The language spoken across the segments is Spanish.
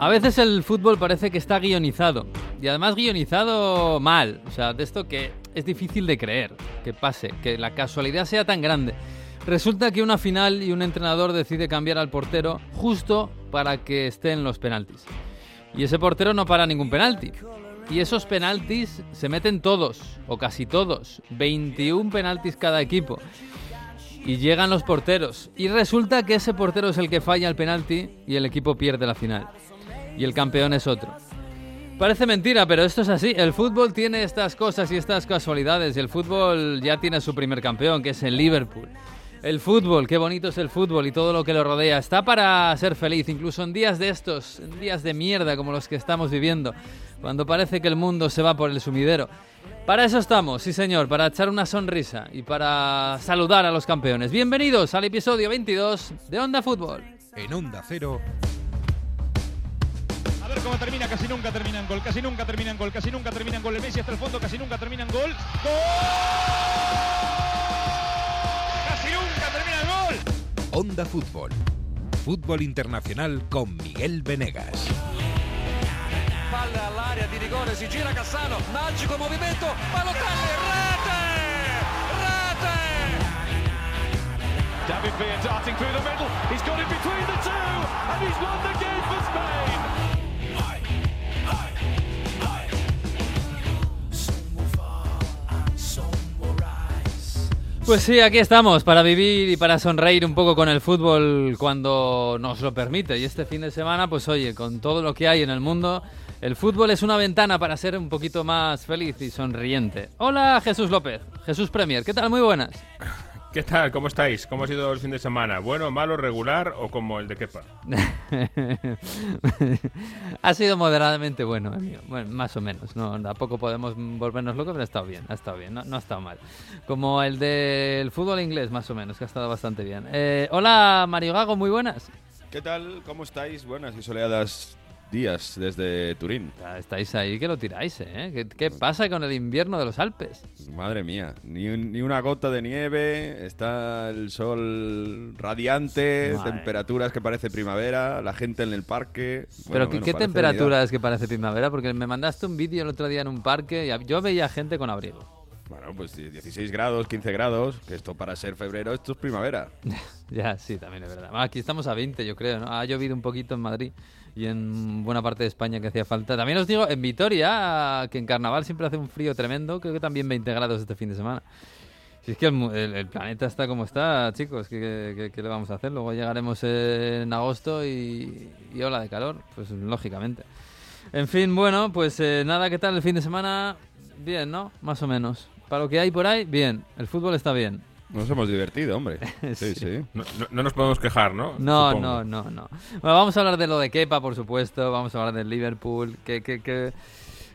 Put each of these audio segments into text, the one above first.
A veces el fútbol parece que está guionizado. Y además guionizado mal. O sea, de esto que es difícil de creer que pase, que la casualidad sea tan grande. Resulta que una final y un entrenador decide cambiar al portero justo para que esté en los penaltis. Y ese portero no para ningún penalti. Y esos penaltis se meten todos, o casi todos. 21 penaltis cada equipo. Y llegan los porteros. Y resulta que ese portero es el que falla el penalti y el equipo pierde la final y el campeón es otro. Parece mentira, pero esto es así. El fútbol tiene estas cosas y estas casualidades. Y el fútbol ya tiene su primer campeón, que es el Liverpool. El fútbol, qué bonito es el fútbol y todo lo que lo rodea. Está para ser feliz, incluso en días de estos, en días de mierda como los que estamos viviendo, cuando parece que el mundo se va por el sumidero. Para eso estamos, sí señor, para echar una sonrisa y para saludar a los campeones. Bienvenidos al episodio 22 de Onda Fútbol. En Onda Cero cómo termina, casi nunca termina en gol, casi nunca termina en gol, casi nunca termina en gol. El Messi hasta el fondo, casi nunca termina en gol. ¡Gol! ¡Casi nunca termina en gol! Onda Fútbol. Fútbol internacional con Miguel Venegas. Palla all'area di rigore, si gira Cassano, magico movimento, Balotelli, rete! Rete! David Villa darting through the middle, he's got it between the two, and he's won the Pues sí, aquí estamos para vivir y para sonreír un poco con el fútbol cuando nos lo permite. Y este fin de semana, pues oye, con todo lo que hay en el mundo, el fútbol es una ventana para ser un poquito más feliz y sonriente. Hola Jesús López, Jesús Premier, ¿qué tal? Muy buenas. ¿Qué tal? ¿Cómo estáis? ¿Cómo ha sido el fin de semana? ¿Bueno, malo, regular o como el de Kepa? ha sido moderadamente bueno, amigo. Bueno, más o menos. No, tampoco podemos volvernos locos, pero ha estado bien, ha estado bien, no, ha estado mal. Como el del fútbol inglés, más o menos, que ha estado bastante bien. Eh, hola, Mario Gago, muy buenas. ¿Qué tal? ¿Cómo estáis? Buenas y soleadas días desde Turín. estáis ahí que lo tiráis, ¿eh? ¿Qué, pasa con el invierno de los Alpes? Madre mía, ni, ni una gota de nieve, está el sol radiante, temperaturas que parece primavera, la gente en el parque. Pero ¿qué, temperaturas que parece primavera? Porque me mandaste un vídeo el otro día en un parque y yo veía gente con abrigo. Bueno, pues 16 grados, 15 grados, que esto para ser febrero, esto es primavera. ya, sí, también es verdad. Aquí estamos a 20, yo creo, ¿no? Ha llovido un poquito en Madrid y en buena parte de España que hacía falta. También os digo, en Vitoria, que en Carnaval siempre hace un frío tremendo, creo que también 20 grados este fin de semana. Si es que el, planeta está como está, chicos, ¿qué, le vamos a hacer? Luego llegaremos en agosto y, y ola de calor, pues lógicamente. En fin, bueno, pues eh, nada, ¿qué tal el fin de semana? Bien, ¿no? Más o menos. Para lo que hay por ahí, bien. El fútbol está bien. Nos hemos divertido, hombre. Sí, sí. No, nos podemos quejar, ¿no? No, no, no, no. Bueno, vamos a hablar de lo de Kepa, por supuesto. Vamos a hablar del Liverpool. Que, que, que,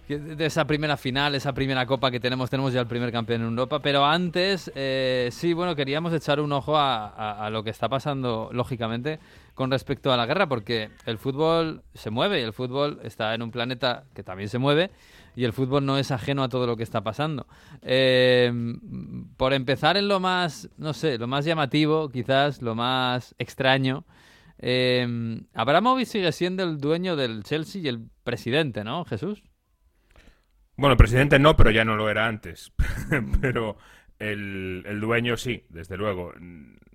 de esa primera final, esa primera copa que tenemos. Tenemos ya el primer campeón en Europa. Pero antes, eh, sí, bueno, queríamos echar un ojo a, a, lo que está pasando, lógicamente, con respecto a la guerra. Porque el fútbol se mueve y el fútbol está en un planeta que también se mueve y el fútbol no es ajeno a todo lo que está pasando. Eh, por empezar en lo más, no sé, lo más llamativo, quizás, lo más extraño, eh, Abramovich sigue siendo el dueño del Chelsea y el presidente, ¿no, Jesús? Bueno, el presidente no, pero ya no lo era antes. pero el, el dueño sí, desde luego.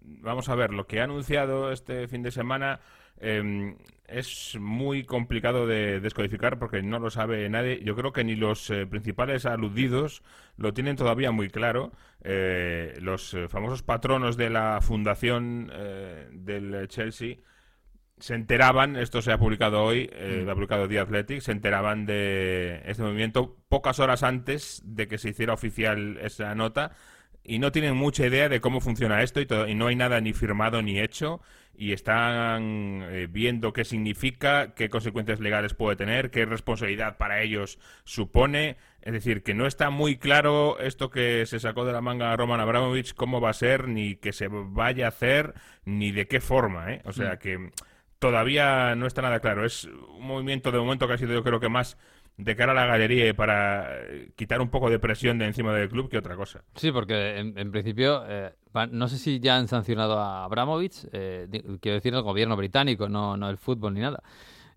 Vamos a ver, lo que ha anunciado este fin de semana eh, es muy complicado de descodificar porque no lo sabe nadie. Yo creo que ni los eh, principales aludidos lo tienen todavía muy claro. Eh, los eh, famosos patronos de la fundación del Chelsea se enteraban, esto se ha publicado hoy, mm. lo ha publicado The Athletic, se enteraban de este movimiento pocas horas antes de que se hiciera oficial esa nota y no tienen mucha idea de cómo funciona esto y, y no hay nada ni firmado ni hecho y están eh, viendo qué significa, qué consecuencias legales puede tener, qué responsabilidad para ellos supone. Es decir, que no está muy claro esto que se sacó de la manga Roman Abramovich, cómo va a ser, ni que se vaya a hacer, ni de qué forma. ¿eh? O sea mm. que todavía no está nada claro. Es un movimiento de momento que ha sido yo creo que más de cara a la galería y para eh, quitar un poco de presión de encima del club que otra cosa. Sí, porque en, principio, eh, no sé si ya han sancionado a Abramovich, eh, quiero decir el gobierno británico, no, no el fútbol ni nada.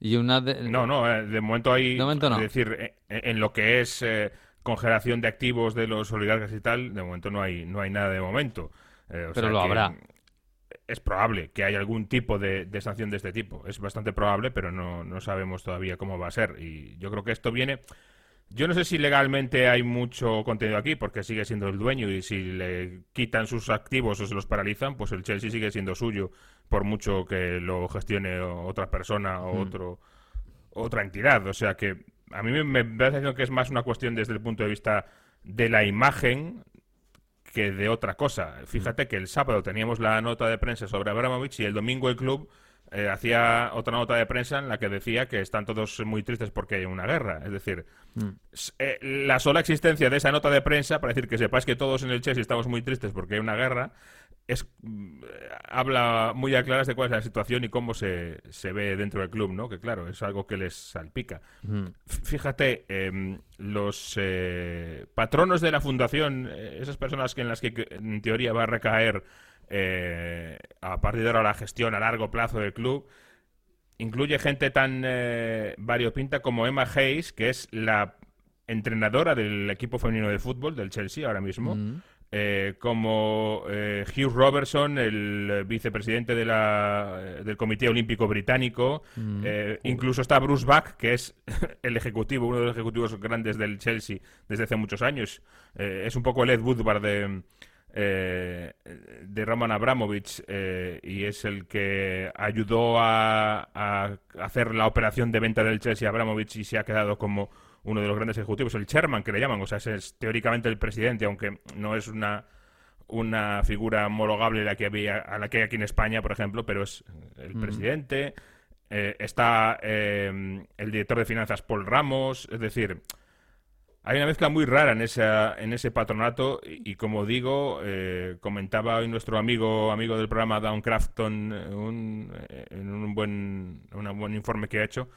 Y una de... No, no, eh, de momento hay... De momento no. Es decir, eh, en lo que es eh, congelación de activos de los oligarcas y tal, de momento no hay, no hay nada de momento. O Pero sea lo que habrá. Es probable que haya algún tipo de, de sanción de este tipo. Es bastante probable, pero no, no sabemos todavía cómo va a ser. Y yo creo que esto viene... Yo no sé si legalmente hay mucho contenido aquí, porque sigue siendo el dueño y si le quitan sus activos o se los paralizan, pues el Chelsea sigue siendo suyo, por mucho que lo gestione otra persona o Mm. otro, otra entidad. O sea que a mí me, me sensación que es más una cuestión desde el punto de vista de la imagen que de otra cosa. Fíjate que el sábado teníamos la nota de prensa sobre Abramovich y el domingo el club eh, hacía otra nota de prensa en la que decía que están todos muy tristes porque hay una guerra. Es decir, s- eh, la sola existencia de esa nota de prensa para decir que sepáis que todos en el Chelsea estamos muy tristes porque hay una guerra es mm, habla muy a claras de cuál es la situación y cómo se, se ve dentro del club, ¿no? Que claro, es algo que les salpica. Mm. Fíjate, em, los eh, patronos de la fundación, eh, esas personas que en las que en teoría va a recaer eh, a partir de ahora la gestión a largo plazo del club, incluye gente tan eh, variopinta como Emma Hayes, que es la entrenadora del equipo femenino de fútbol del Chelsea ahora mismo, Mm. Eh, como eh, Hugh Robertson, el eh, vicepresidente de la, eh, del Comité Olímpico Británico. Mm. eh, incluso está Bruce Buck, que es el ejecutivo, uno de los ejecutivos grandes del Chelsea desde hace muchos años. Es un poco el Ed Woodward de, eh, de Roman Abramovich y es el que ayudó a, a hacer la operación de venta del Chelsea a Abramovich y se ha quedado como uno de los grandes ejecutivos, el chairman que le llaman, o sea, es teóricamente el presidente, aunque no es una una figura homologable a la que había a la que hay aquí en España, por ejemplo, pero es el presidente. Eh, está eh, el director de finanzas Paul Ramos, es decir, hay una mezcla muy rara en esa en ese patronato. Y, y como digo, eh, comentaba hoy nuestro amigo amigo del programa Down Crafton eh, un- eh, en un buen un buen informe que ha hecho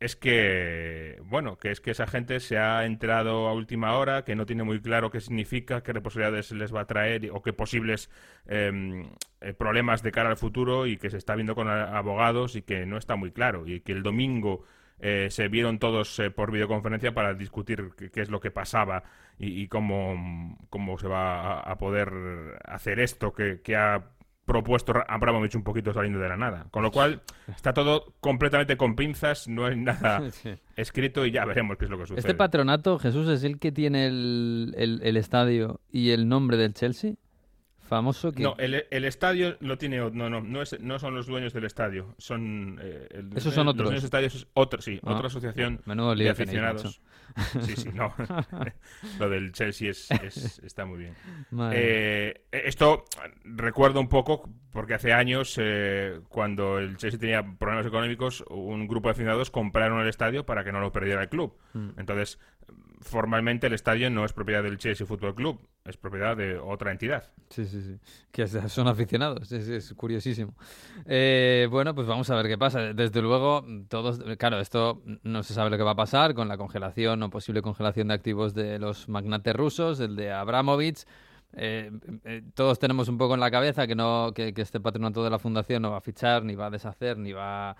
es que, bueno, que es que esa gente se ha enterado a última hora, que no tiene muy claro qué significa, qué responsabilidades les va a traer o qué posibles em, eh, problemas de cara al futuro y que se está viendo con abogados y que no está muy claro y que el domingo eh, se vieron todos eh, por videoconferencia para discutir qué, es lo que pasaba y, cómo, cómo se va a, a poder hacer esto que, que ha propuesto Ra- Abramovich un poquito saliendo de la nada. Con lo cual, está todo completamente con pinzas, no hay nada Sí. escrito y ya veremos qué es lo que sucede. Este patronato, Jesús, es el que tiene el, el- el estadio y el nombre del Chelsea. Famoso que... No, el, el estadio lo tiene. No, no, no, es- no son los dueños del estadio. Son. eh, el- Esos son los otros. dueños del estadio es otro, sí, Ah, otra asociación menudo de lío aficionados. Sí, sí, no. lo del Chelsea es, es- está muy bien. Madre Eh, esto recuerdo un poco porque hace años, eh, cuando el Chelsea tenía problemas económicos, un grupo de aficionados compraron el estadio para que no lo perdiera el club. Mm. Entonces, formalmente el estadio no es propiedad del Chelsea Football Club, es propiedad de otra entidad. Sí, sí, sí. Que son aficionados, es, es curiosísimo. Eh, bueno, pues vamos a ver qué pasa. Desde luego, todos, claro, esto no se sabe lo que va a pasar con la congelación o posible congelación de activos de los magnates rusos, el de Abramovich. Eh, eh, todos tenemos un poco en la cabeza que no que, que este patronato de la fundación no va a fichar, ni va a deshacer, ni va a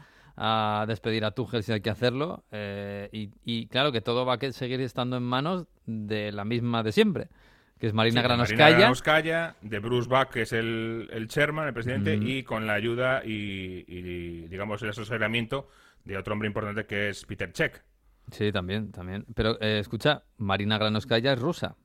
despedir a Tuchel si hay que hacerlo. eh, y, y claro que todo va a seguir estando en manos de la misma de siempre, que es Marina Sí, de Granovskaya. Marina de Bruce Buck, que es el, el chairman, el presidente, y con la ayuda y, y, digamos, el asesoramiento de otro hombre importante que es Peter Cech. Sí, también, también. Pero eh, escucha, Marina Granovskaya es rusa.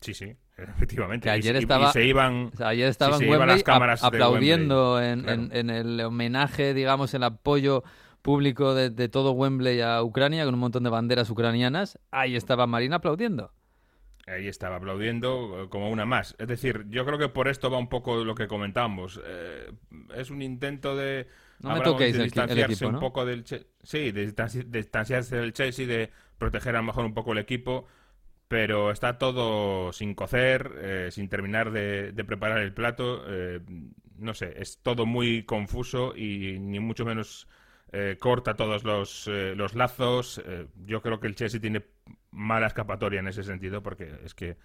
Sí, sí, efectivamente. Que ayer y- y estaba- se iban... O sea, ayer estaba sí, en se iban Wembley las cámaras aplaudiendo Wembley, en, claro. en- en el homenaje, digamos, el apoyo público de, de todo Wembley a Ucrania con un montón de banderas ucranianas. Ahí estaba Marina aplaudiendo. Ahí estaba aplaudiendo eh, como una más. Es decir, yo creo que por esto va un poco lo que comentamos. Eh, es un intento de... No me toquéis de el, qui- el distanciarse un poco del sí de distanciarse del Chelsea de proteger a lo mejor un poco el equipo pero está todo sin cocer eh, sin terminar de, preparar el plato. Eh, no sé es todo muy confuso y ni mucho menos eh, corta todos los, los lazos. Yo creo que el Chelsea tiene mala escapatoria en ese sentido porque es que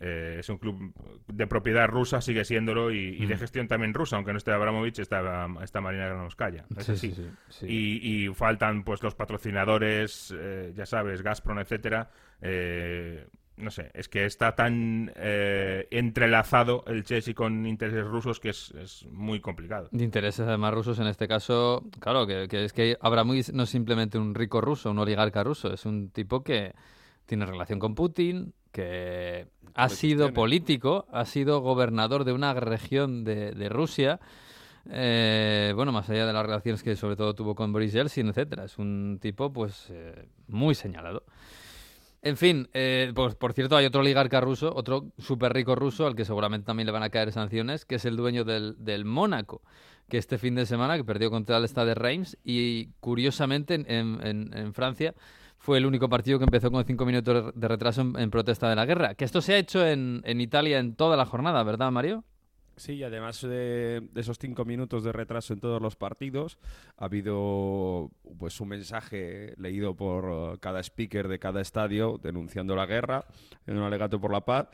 eh, es un club de propiedad rusa, sigue siéndolo, y, de gestión también rusa, aunque no esté Abramovich, está, está Marina Granovskaya. Es así. Y, y, faltan pues los patrocinadores, eh, ya sabes, Gazprom, etcétera. Eh, no sé, es que está tan entrelazado el Chelsea con intereses rusos que es, muy complicado. De intereses además rusos en este caso, claro, que, que es que Abramovich no es simplemente un rico ruso, un oligarca ruso, es un tipo que tiene relación con Putin, que ha sido político, ha sido gobernador de una región de, Rusia. Eh, bueno, más allá de las relaciones que sobre todo tuvo con Boris Yeltsin, etcétera, es un tipo pues eh, muy señalado. En fin, eh, pues, por cierto, hay otro oligarca ruso, otro súper rico ruso, al que seguramente también le van a caer sanciones, que es el dueño del, del Mónaco, que este fin de semana que perdió contra el Stade de Reims y curiosamente en, en, en Francia fue el único partido que empezó con cinco minutos de retraso en, protesta de la guerra. Que esto se ha hecho en, Italia en toda la jornada, ¿verdad, Mario? Sí, y además de, esos cinco minutos de retraso en todos los partidos, ha habido pues un mensaje leído por uh, cada speaker de cada estadio denunciando la guerra en un alegato por la paz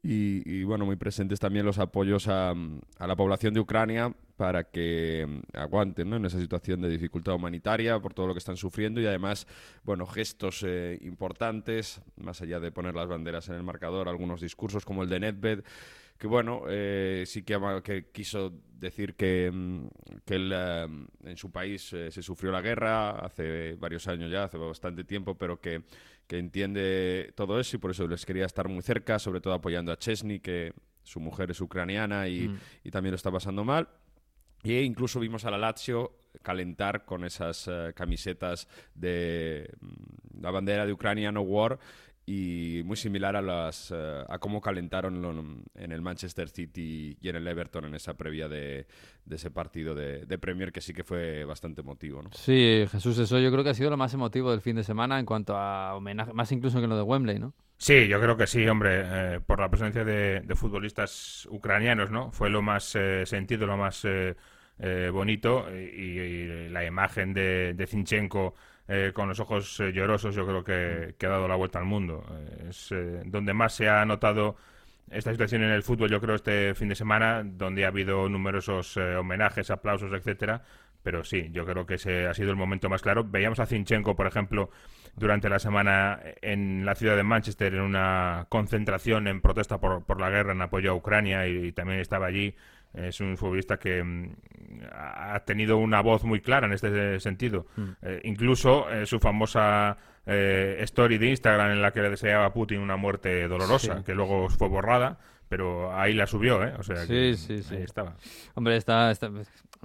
y, bueno, muy presentes también los apoyos a, la población de Ucrania para que mm, aguanten en esa situación de dificultad humanitaria por todo lo que están sufriendo y además, bueno, gestos eh, importantes, más allá de poner las banderas en el marcador, algunos discursos como el de Nedved, que bueno, eh, sí que, que, quiso decir que, mm, que él, eh, en su país se sufrió la guerra hace varios años ya, hace bastante tiempo, pero que que entiende todo eso y por eso les quería estar muy cerca, sobre todo apoyando a Chesney, que su mujer es ucraniana y, mm. y también lo está pasando mal. E incluso vimos a la Lazio calentar con esas uh, camisetas de mm, la bandera de Ucrania No War y muy similar a las uh, a cómo calentaron en el Manchester City y en el Everton en esa previa de, de ese partido de, de, Premier que sí que fue bastante emotivo. ¿no? Sí, Jesús, eso yo creo que ha sido lo más emotivo del fin de semana en cuanto a homenaje, más incluso que lo de Wembley, ¿no? Sí, yo creo que sí, hombre, eh, por la presencia de, de, futbolistas ucranianos, ¿no? Fue lo más eh, sentido, lo más eh, eh bonito y, y, la imagen de, de Zinchenko eh, con los ojos eh, llorosos, yo creo que, ha dado la vuelta al mundo. Eh, es donde más se ha notado esta situación en el fútbol, yo creo, este fin de semana, donde ha habido numerosos homenajes, aplausos, etcétera. Pero sí, yo creo que ese ha sido el momento más claro. Veíamos a Zinchenko, por ejemplo, durante la semana en la ciudad de Manchester en una concentración en protesta por, por la guerra en apoyo a Ucrania y también estaba allí es un futbolista que mm, ha tenido una voz muy clara en este sentido. Mm. Eh, incluso eh, su famosa eh, story de Instagram en la que le deseaba a Putin una muerte dolorosa, que luego fue borrada, pero ahí la subió, ¿eh? O sea, sí, sí, sí. ahí estaba. Hombre, está, está,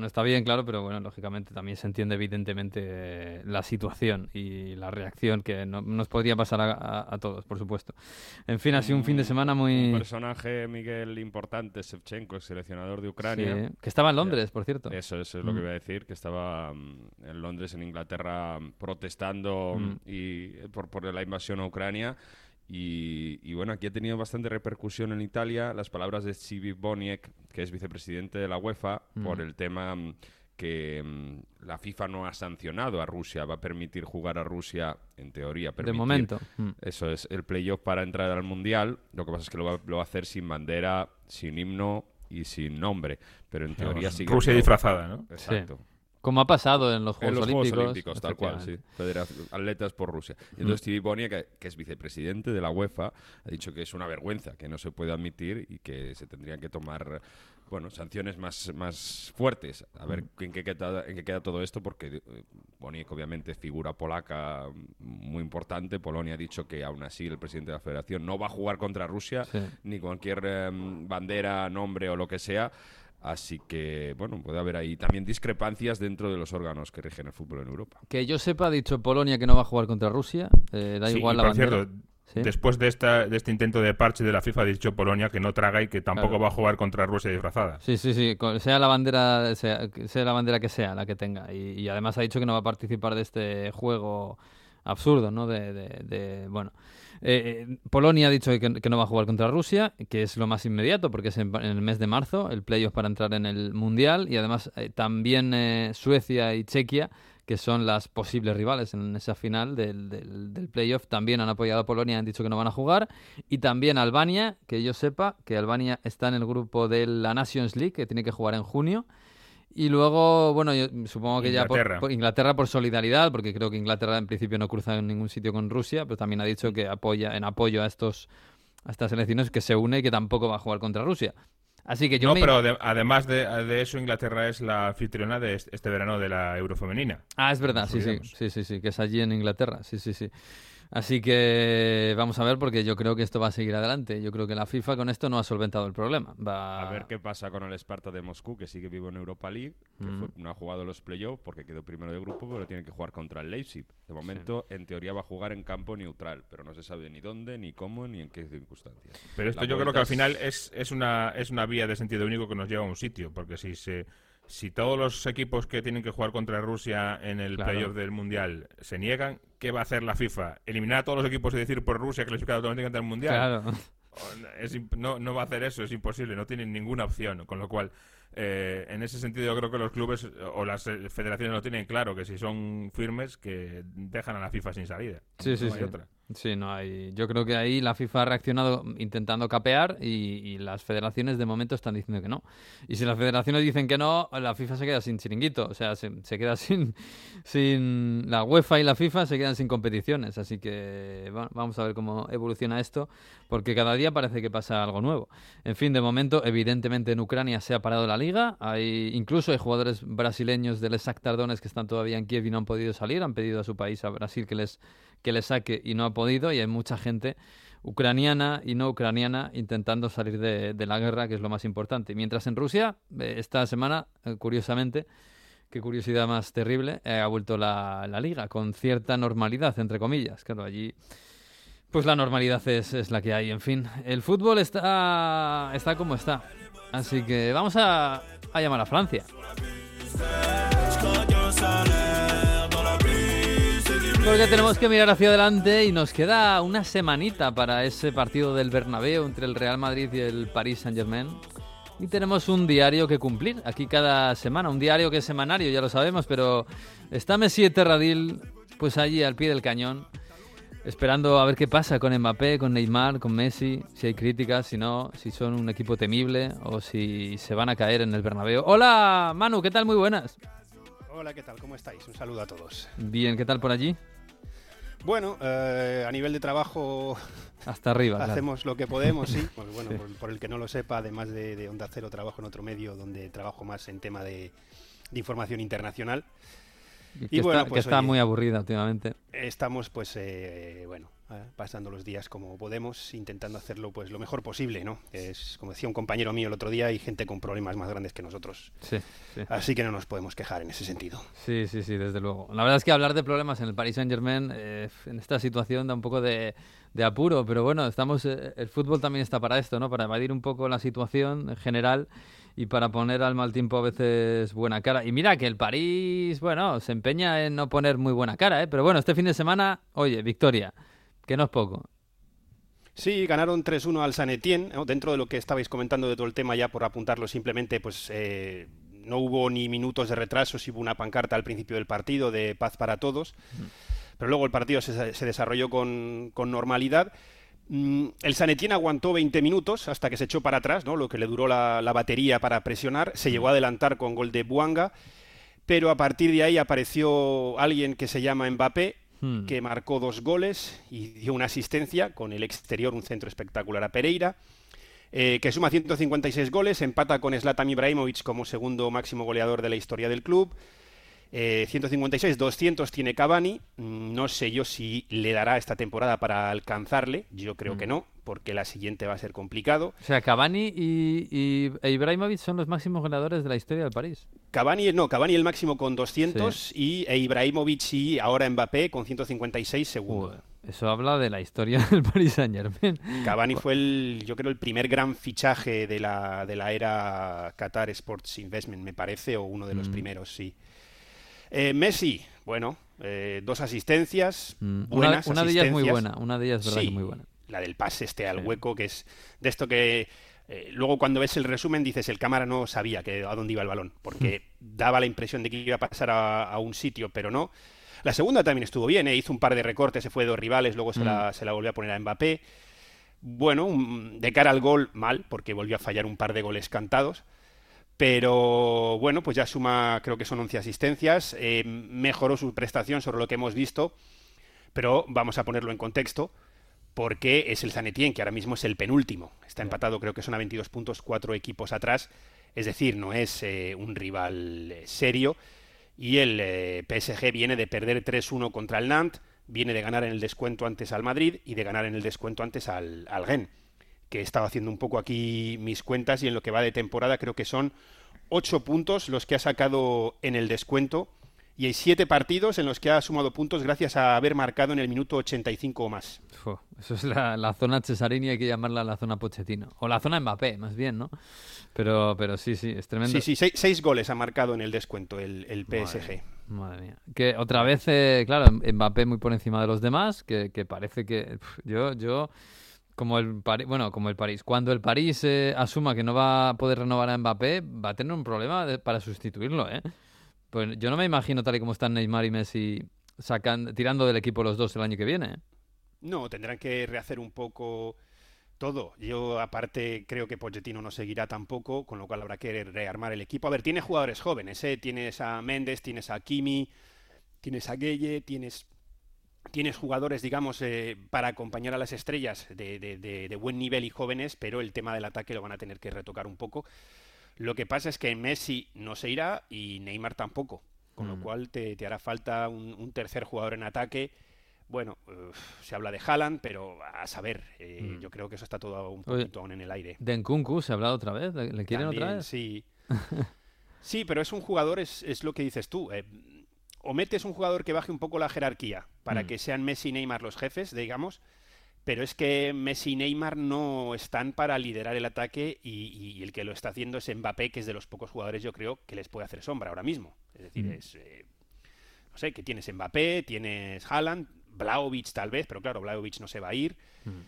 no está bien, claro, pero bueno, lógicamente también se entiende evidentemente eh, la situación y la reacción que no, nos podría pasar a, todos, por supuesto. En fin, ha sido un fin de semana muy... Un personaje, Miguel, importante, Shevchenko, el seleccionador de Ucrania. que estaba en Londres, por cierto. Eso, eso es lo que mm. iba a decir, que estaba mm, en Londres, en Inglaterra, protestando mm. y por, por la invasión a Ucrania. Y, bueno, aquí ha tenido bastante repercusión en Italia las palabras de Civi Boniek, que es vicepresidente de la UEFA, por el tema mm, que mm, la FIFA no ha sancionado a Rusia, va a permitir jugar a Rusia, en teoría. Permitir, de momento. Mm. Eso es, el playoff para entrar al Mundial. Lo que pasa es que lo va, lo va a hacer sin bandera, sin himno y sin nombre. Pero en teoría sí. Rusia disfrazada, ¿no? Exacto. Como ha pasado en los Juegos en los Olímpicos. tal cual, sí. Atletas por Rusia. Y entonces Steve Bonia, que, es vicepresidente de la UEFA, ha dicho que es una vergüenza, que no se puede admitir y que se tendrían que tomar bueno, sanciones más, más fuertes. A ver en qué, queda, en qué queda todo esto, porque eh, Boniek obviamente figura polaca muy importante. Polonia ha dicho que aún así el presidente de la federación no va a jugar contra Rusia, ni cualquier em, bandera, nombre o lo que sea. Así que, bueno, puede haber ahí también discrepancias dentro de los órganos que rigen el fútbol en Europa. Que yo sepa, ha dicho Polonia que no va a jugar contra Rusia. Eh, da igual la bandera. después de, esta, de este intento de parche de la FIFA, ha dicho Polonia que no traga y que tampoco va a jugar contra Rusia disfrazada. Sí, sí, sí. Sea la bandera, sea, la bandera que sea la que tenga. Y, además ha dicho que no va a participar de este juego absurdo, ¿no? de, de bueno. Eh, eh, Polonia ha dicho que, no va a jugar contra Rusia, que es lo más inmediato porque es en, el mes de marzo, el playoff para entrar en el Mundial, y además eh, también Suecia y Chequia, que que son las posibles rivales en esa final del, del, del playoff. También han apoyado a Polonia, han dicho que no van a jugar. Y también Albania, que yo sepa que Albania está en el grupo de la Nations League, que tiene que jugar en junio. Y luego, bueno, yo supongo que Inglaterra. ya por, por Inglaterra por solidaridad, porque creo que Inglaterra en principio no cruza en ningún sitio con Rusia, pero también ha dicho que apoya en apoyo a estos a estas elecciones que se une y que tampoco va a jugar contra Rusia. Así que yo no, me... pero de- además de, de eso, Inglaterra es la anfitriona de este, este verano de la Eurofemenina. Ah, es verdad, sí, sí, sí, sí, sí, que es allí en Inglaterra, sí, sí, sí. Así que vamos a ver porque yo creo que esto va a seguir adelante. Yo creo que la FIFA con esto no ha solventado el problema. Va A ver qué pasa con el Sparta de Moscú, que sigue vivo en Europa League, que Mm. fue- no ha jugado los playoffs porque quedó primero de grupo, pero tiene que jugar contra el Leipzig. De momento, en teoría, va a jugar en campo neutral, pero no se sabe ni dónde, ni cómo, ni en qué circunstancias. Pero esto La yo creo que al final es, es, una, es una vía de sentido único que nos lleva a un sitio, porque si se si todos los equipos que tienen que jugar contra Rusia en el Claro. playoff del Mundial se niegan, ¿qué va a hacer la FIFA? ¿Eliminar a todos los equipos y decir por Rusia clasificado automáticamente al Mundial? Claro. Es no, no va a hacer eso, es imposible, no tienen ninguna opción. Con lo cual, eh, en ese sentido, yo creo que los clubes o las eh, federaciones lo tienen claro, que si son firmes, que dejan a la FIFA sin salida. Sí, sí, No hay sí. otra. Sí, no hay. Yo creo que ahí la FIFA ha reaccionado intentando capear y, y las federaciones de momento están diciendo que no. Y si las federaciones dicen que no, la FIFA se queda sin chiringuito. O sea, se, queda sin, sin. La UEFA y la FIFA se quedan sin competiciones. Así que va- vamos a ver cómo evoluciona esto, porque cada día parece que pasa algo nuevo. En fin, de momento, evidentemente en Ucrania se ha parado la liga. Hay, incluso hay jugadores brasileños del Shakhtar Donetsk que están todavía en Kiev y no han podido salir. Han pedido a su país, a Brasil, que les que le saque y no ha podido y hay mucha gente ucraniana y no ucraniana intentando salir de, de la guerra, que es lo más importante. Mientras en Rusia, eh, esta semana, eh, curiosamente, qué curiosidad más terrible, eh, ha vuelto la, la liga con cierta normalidad, entre comillas. Claro, allí... Pues la normalidad es, es la que hay, en fin. El fútbol está, está como está. Así que vamos a, a llamar a Francia. Porque tenemos que mirar hacia adelante y nos queda una semanita para ese partido del Bernabéu entre el Real Madrid y el Paris Saint-Germain. Y tenemos un diario que cumplir aquí cada semana, un diario que es semanario, ya lo sabemos, pero está Messi Terradil pues allí al pie del cañón, esperando a ver qué pasa con Mbappé, con Neymar, con Messi, si hay críticas, si no, si son un equipo temible o si se van a caer en el Bernabéu. Hola Manu, ¿qué tal? Muy buenas. Hola, ¿qué tal? ¿Cómo estáis? Un saludo a todos. Bien, ¿qué tal por allí? Bueno, eh, a nivel de trabajo Hasta arriba. claro. hacemos lo que podemos, sí. Porque, bueno, por, por el que no lo sepa, además de, de Onda Cero, trabajo en otro medio donde trabajo más en tema de, de información internacional. Que Y bueno, está, pues, que está oye. muy aburrida últimamente. Estamos, pues, eh, bueno, eh, pasando los días como podemos, intentando hacerlo, pues, lo mejor posible, ¿no? Es, como decía un compañero mío el otro día, hay gente con problemas más grandes que nosotros. Sí, sí. Así que no nos podemos quejar en ese sentido. Sí, sí, sí, desde luego. La verdad es que hablar de problemas en el Paris Saint Germain en esta situación da un poco de, de apuro, pero bueno, estamos, eh, el fútbol también está para esto, ¿no? Para evadir un poco la situación en general y para poner al mal tiempo a veces buena cara. Y mira que el París, bueno, se empeña en no poner muy buena cara, ¿eh? Pero bueno, este fin de semana, oye, victoria, que no es poco. Sí, ganaron 3-1 al San Etienne. ¿no? Dentro de lo que estabais comentando de todo el tema, ya por apuntarlo simplemente, pues eh, no hubo ni minutos de retraso, sí hubo una pancarta al principio del partido de paz para todos. Pero luego el partido se, se desarrolló con, con normalidad. Mm, El San Etienne aguantó 20 minutos hasta que se echó para atrás, ¿no? lo que le duró la, la batería para presionar. Se llegó a adelantar con gol de Buanga, pero a partir de ahí apareció alguien que se llama Mbappé, Hmm. que marcó dos goles y dio una asistencia con el exterior, un centro espectacular a Pereira, eh, que suma 156 goles, empata con Zlatan Ibrahimovic como segundo máximo goleador de la historia del club. Eh, 156, 200 tiene Cavani. Mm, No sé yo si le dará esta temporada para alcanzarle. Yo creo Mm. que no, porque la siguiente va a ser complicado. O sea, Cavani y, y e Ibrahimovic son los máximos ganadores de la historia del París. Cavani, no, Cavani el máximo con 200 y e Ibrahimovic y ahora Mbappé con 156 segundo. Eso habla de la historia del Paris Saint Germain. Cavani fue el, yo creo, el primer gran fichaje de la, de la era Qatar Sports Investment, me parece, o uno de los Mm. primeros, sí. Eh, Messi, bueno, eh, dos asistencias, Mm, Una, buenas una de ellas muy buena, una de ellas es verdad Sí, que muy buena. La del pase este al Sí. hueco, que es de esto que eh, luego cuando ves el resumen dices, el cámara no sabía que, a dónde iba el balón, porque Hmm. daba la impresión de que iba a pasar a, a un sitio, pero no. La segunda también estuvo bien, ¿eh? hizo un par de recortes, se fue de dos rivales, luego se, Mm. la, se la volvió a poner a Mbappé. Bueno, un- de cara al gol, mal, porque volvió a fallar un par de goles cantados. Pero bueno, pues ya suma, creo que son 11 asistencias. eh, mejoró su prestación sobre lo que hemos visto. Pero vamos a ponerlo en contexto, porque es el Zanetien, que ahora mismo es el penúltimo. Está empatado, creo que son a 22 puntos, cuatro equipos atrás. Es decir, no es eh, un rival eh, serio. Y el eh, PSG viene de perder 3-1 contra el Nantes, viene de ganar en el descuento antes al Madrid y de ganar en el descuento antes al, al Rennes que he estado haciendo un poco aquí mis cuentas y en lo que va de temporada creo que son ocho puntos los que ha sacado en el descuento y hay siete partidos en los que ha sumado puntos gracias a haber marcado en el minuto 85 o más. Eso es la, la zona Cesarini, hay que llamarla la zona Pochettino. O la zona Mbappé, más bien, ¿no? Pero, pero sí, sí, es tremendo. Sí, sí, seis, seis goles ha marcado en el descuento el, el PSG. Madre mía. Que otra vez, eh, claro, Mbappé muy por encima de los demás, que, que parece que yo, yo, como el París, bueno, como el París, cuando el París eh, asuma que no va a poder renovar a Mbappé, va a tener un problema para sustituirlo, ¿eh? Pues yo no me imagino tal y como están Neymar y Messi sacan, tirando del equipo los dos el año que viene. No, tendrán que rehacer un poco todo. Yo, aparte, creo que Pochettino no seguirá tampoco, con lo cual habrá que rearmar el equipo. A ver, tiene jugadores jóvenes, ¿eh? Tienes a Méndez, tienes a Kimi, tienes a Gueye, tienes, tienes jugadores, digamos, eh, para acompañar a las estrellas de, de- de- de buen nivel y jóvenes, pero el tema del ataque lo van a tener que retocar un poco. Lo que pasa es que Messi no se irá y Neymar tampoco, con lo Mm. cual te, te hará falta un, un tercer jugador en ataque. Bueno, uf, se habla de Haaland, pero a saber, eh, Mm. yo creo que eso está todo un poquito aún en el aire. De Nkunku se ha hablado otra vez, ¿le quieren otra vez? Sí. sí, pero es un jugador, es, es lo que dices tú. eh, o metes un jugador que baje un poco la jerarquía para Mm. que sean Messi y Neymar los jefes, digamos, pero es que Messi y Neymar no están para liderar el ataque y, y el que lo está haciendo es Mbappé, que es de los pocos jugadores, yo creo, que les puede hacer sombra ahora mismo. Es decir, Mm. es. eh, no sé, que tienes Mbappé, tienes Haaland, Blaovic tal vez, pero claro, Blaovic no se va a ir. Mm.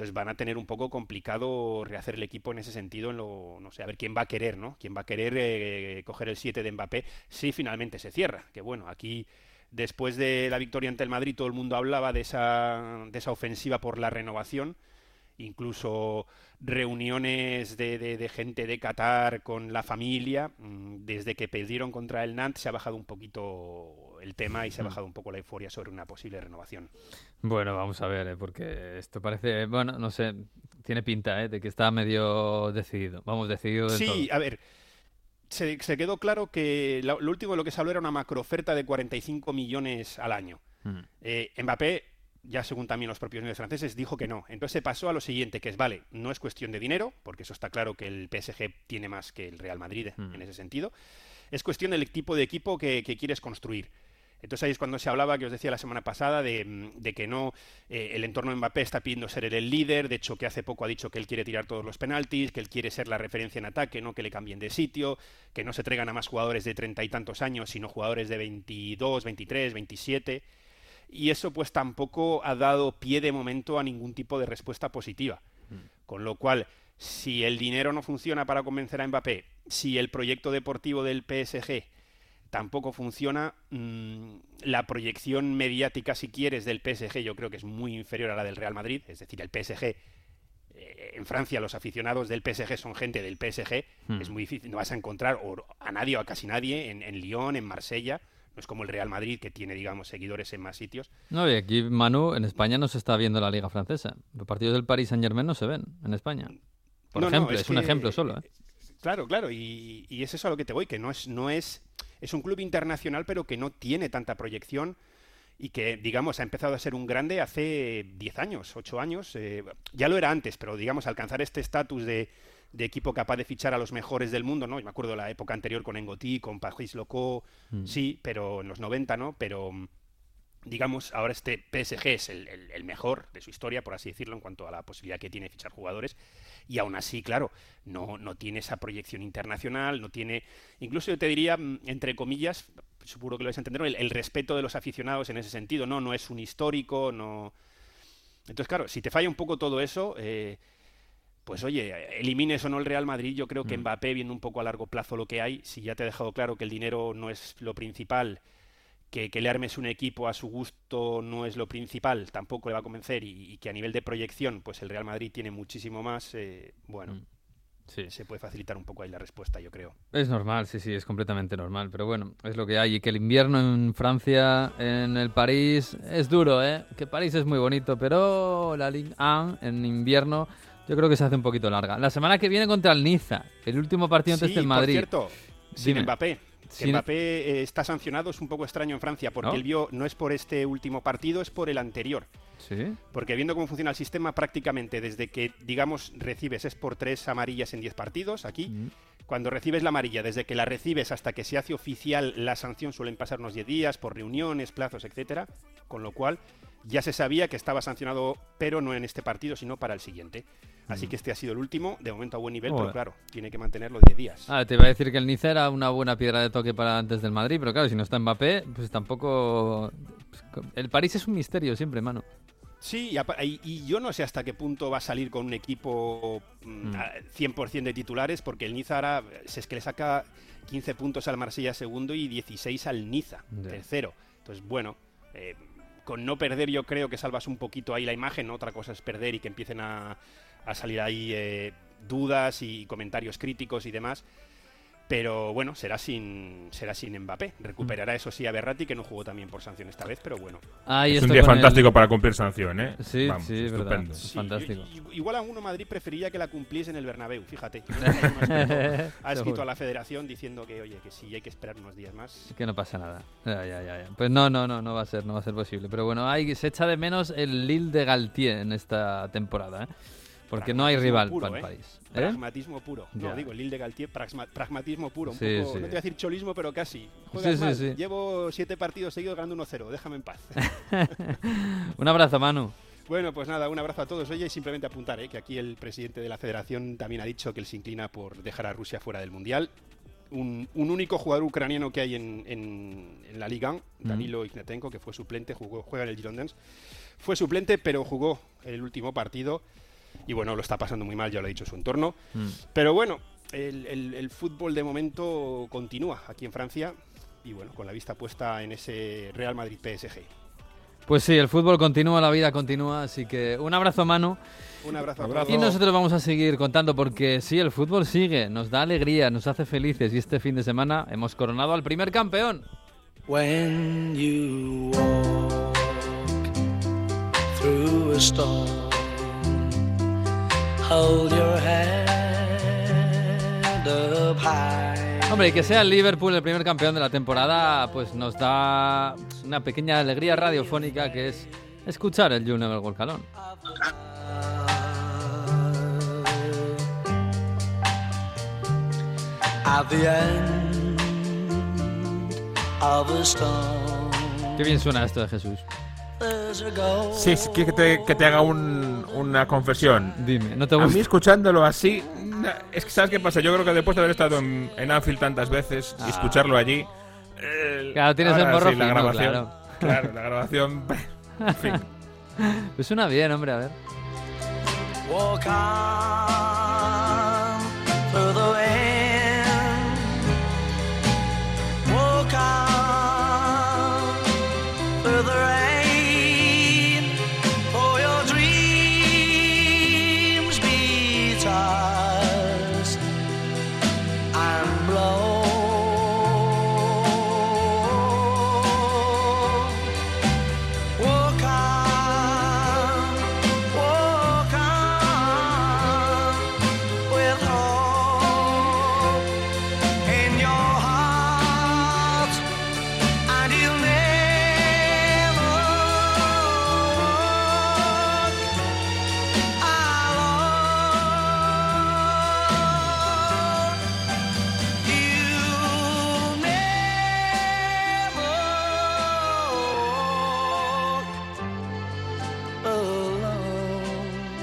Entonces van a tener un poco complicado rehacer el equipo en ese sentido, en lo, no sé, a ver quién va a querer, ¿no? ¿Quién va a querer eh, coger el 7 de Mbappé si finalmente se cierra? Que bueno, aquí después de la victoria ante el Madrid todo el mundo hablaba de esa, de esa ofensiva por la renovación, incluso reuniones de, de- de gente de Qatar con la familia, mm, desde que perdieron contra el Nantes se ha bajado un poquito el tema y se ha Mm. bajado un poco la euforia sobre una posible renovación. Bueno, vamos a ver, ¿eh? porque esto parece, bueno, no sé, tiene pinta ¿eh? de que está medio decidido. Vamos, decidido del Sí, todo. a ver, se, se quedó claro que lo, lo último de lo que se habló era una macrooferta de 45 millones al año. Mm. Eh, Mbappé, ya según también los propios medios franceses, dijo que no. Entonces se pasó a lo siguiente, que es, vale, no es cuestión de dinero, porque eso está claro que el PSG tiene más que el Real Madrid Mm. en ese sentido. Es cuestión del tipo de equipo que, que quieres construir. Entonces ahí es cuando se hablaba, que os decía la semana pasada, de, mm, de que no, eh, el entorno de Mbappé está pidiendo ser el líder, de hecho que hace poco ha dicho que él quiere tirar todos los penaltis, que él quiere ser la referencia en ataque, no que le cambien de sitio, que no se traigan a más jugadores de treinta y tantos años, sino jugadores de 22, 23, 27 y eso pues tampoco ha dado pie de momento a ningún tipo de respuesta positiva. Con lo cual, si el dinero no funciona para convencer a Mbappé, si el proyecto deportivo del PSG tampoco funciona, mm, la proyección mediática, si quieres, del PSG yo creo que es muy inferior a la del Real Madrid, es decir, el PSG eh, en Francia los aficionados del PSG son gente del PSG, Hmm. es muy difícil, no vas a encontrar a nadie o a casi nadie en, en Lyon, en Marsella, no es como el Real Madrid que tiene, digamos, seguidores en más sitios. No, y aquí, Manu, en España no se está viendo la Liga Francesa. Los partidos del Paris Saint Germain no se ven en España. Por No, no, ejemplo, es, un ejemplo solo. ¿eh? Claro, claro, y, y es eso a lo que te voy, que no es, no es, es un club internacional, pero que no tiene tanta proyección y que, digamos, ha empezado a ser un grande hace 10 años, 8 años, eh, ya lo era antes, pero digamos, alcanzar este estatus de, de equipo capaz de fichar a los mejores del mundo, ¿no? Yo me acuerdo de la época anterior con Engoti, con Patrice Loco, Mm. sí, pero en los 90, ¿no? Pero digamos, ahora este PSG es el, el- el mejor de su historia, por así decirlo, en cuanto a la posibilidad que tiene de fichar jugadores. Y aún así, claro, no, no tiene esa proyección internacional, no tiene, incluso yo te diría, mm, entre comillas, seguro que lo vais a entender, el, el respeto de los aficionados en ese sentido, no, no es un histórico, no... Entonces, claro, si te falla un poco todo eso, eh, pues oye, elimines o no el Real Madrid, yo creo que Mm. Mbappé, viendo un poco a largo plazo lo que hay, si ya te ha dejado claro que el dinero no es lo principal, que, que le armes un equipo a su gusto no es lo principal, tampoco le va a convencer, y, y que a nivel de proyección, pues el Real Madrid tiene muchísimo más, eh, bueno, Mm. Sí. se puede facilitar un poco ahí la respuesta, yo creo. Es normal, sí, sí, es completamente normal. Pero bueno, es lo que hay. Y que el invierno en Francia, en el París, es duro, ¿eh? Que París es muy bonito, pero la Ligue 1 en invierno yo creo que se hace un poquito larga. La semana que viene contra el Niza, el último partido antes Sí, del Madrid. por cierto, sin Dime. Mbappé. Mbappé eh, está sancionado, es un poco extraño en Francia, porque ¿No? él vio, no es por este último partido, es por el anterior. Sí. Porque viendo cómo funciona el sistema, prácticamente desde que, digamos, recibes es por tres amarillas en 10 partidos, aquí, Mm. cuando recibes la amarilla, desde que la recibes hasta que se hace oficial la sanción, suelen pasar unos 10 días por reuniones, plazos, etcétera, con lo cual ya se sabía que estaba sancionado, pero no en este partido, sino para el siguiente. Así que este ha sido el último, de momento a buen nivel, pero claro, tiene que mantenerlo 10 días. Ah, te iba a decir que el Niza era una buena piedra de toque para antes del Madrid, pero claro, si no está Mbappé, pues tampoco... El París es un misterio siempre, mano. Sí, y, y- yo no sé hasta qué punto va a salir con un equipo mm, Mm. a 100% de titulares, porque el Niza ahora es que le saca 15 puntos al Marsella segundo y 16 al Niza tercero. Entonces, bueno, eh, con no perder yo creo que salvas un poquito ahí la imagen, otra cosa es perder y que empiecen a, a salir ahí eh, dudas y comentarios críticos y demás. Pero bueno, será sin será sin Mbappé. Recuperará eso sí a Berratti, que no jugó también por sanción esta vez, pero bueno. Ahí Es un día el- fantástico para cumplir sanción, ¿eh? Sí, Vamos, sí, es verdad. estupendo. Sí. Fantástico. yo- igual a uno Madrid preferiría que la cumpliese en el Bernabéu, fíjate. ha escrito a la federación diciendo que, oye, que sí hay que esperar unos días más. Que no pasa nada. Ya, ya, ya, ya. Pues no, no, no, no va a ser, no va a ser posible. Pero bueno, hay, se echa de menos el Lille de Galtier en esta temporada, ¿eh? Porque no hay rival puro, para el ¿eh? París. ¿Eh? Pragmatismo puro. No, digo, el Lille de Galtier, pragma- pragmatismo puro. Un Sí, poco, sí. no te voy a decir cholismo, pero casi. Juegas Sí, mal. Llevo siete partidos seguidos ganando 1-0. Déjame en paz. Un abrazo, Manu. bueno, pues nada, un abrazo a todos. Oye, y simplemente apuntar ¿eh? que aquí el presidente de la federación también ha dicho que él se inclina por dejar a Rusia fuera del Mundial. Un, un único jugador ucraniano que hay en, en- en la Liga, Danilo Ignatenko, que fue suplente, jugó, juega en el Girondins. Fue suplente, pero jugó el último partido. Y bueno, lo está pasando muy mal, ya lo ha dicho su entorno. Mm. Pero bueno, el, el- el fútbol de momento continúa aquí en Francia. Y bueno, con la vista puesta en ese Real Madrid PSG. Pues sí, el fútbol continúa, la vida continúa, así que un abrazo, Manu. Un abrazo a Abrazo. Y nosotros vamos a seguir contando porque sí, el fútbol sigue, nos da alegría, nos hace felices y este fin de semana hemos coronado al primer campeón. When you walk through a storm, hold your head up high. Hombre, y que sea el Liverpool el primer campeón de la temporada, pues nos da una pequeña alegría radiofónica que es escuchar el of a storm, Qué bien suena esto de Jesús. A. Sí, sí, que te, que te haga un- una confesión. Dime, ¿no te A gusta? mí escuchándolo así, es que ¿sabes qué pasa? Yo creo que después de haber estado en, en Anfield tantas veces y escucharlo allí... eh, Claro, tienes el ahora morro sí, la grabación. claro. Claro, la grabación... En fin. Pues suena bien, hombre, a ver. Walk on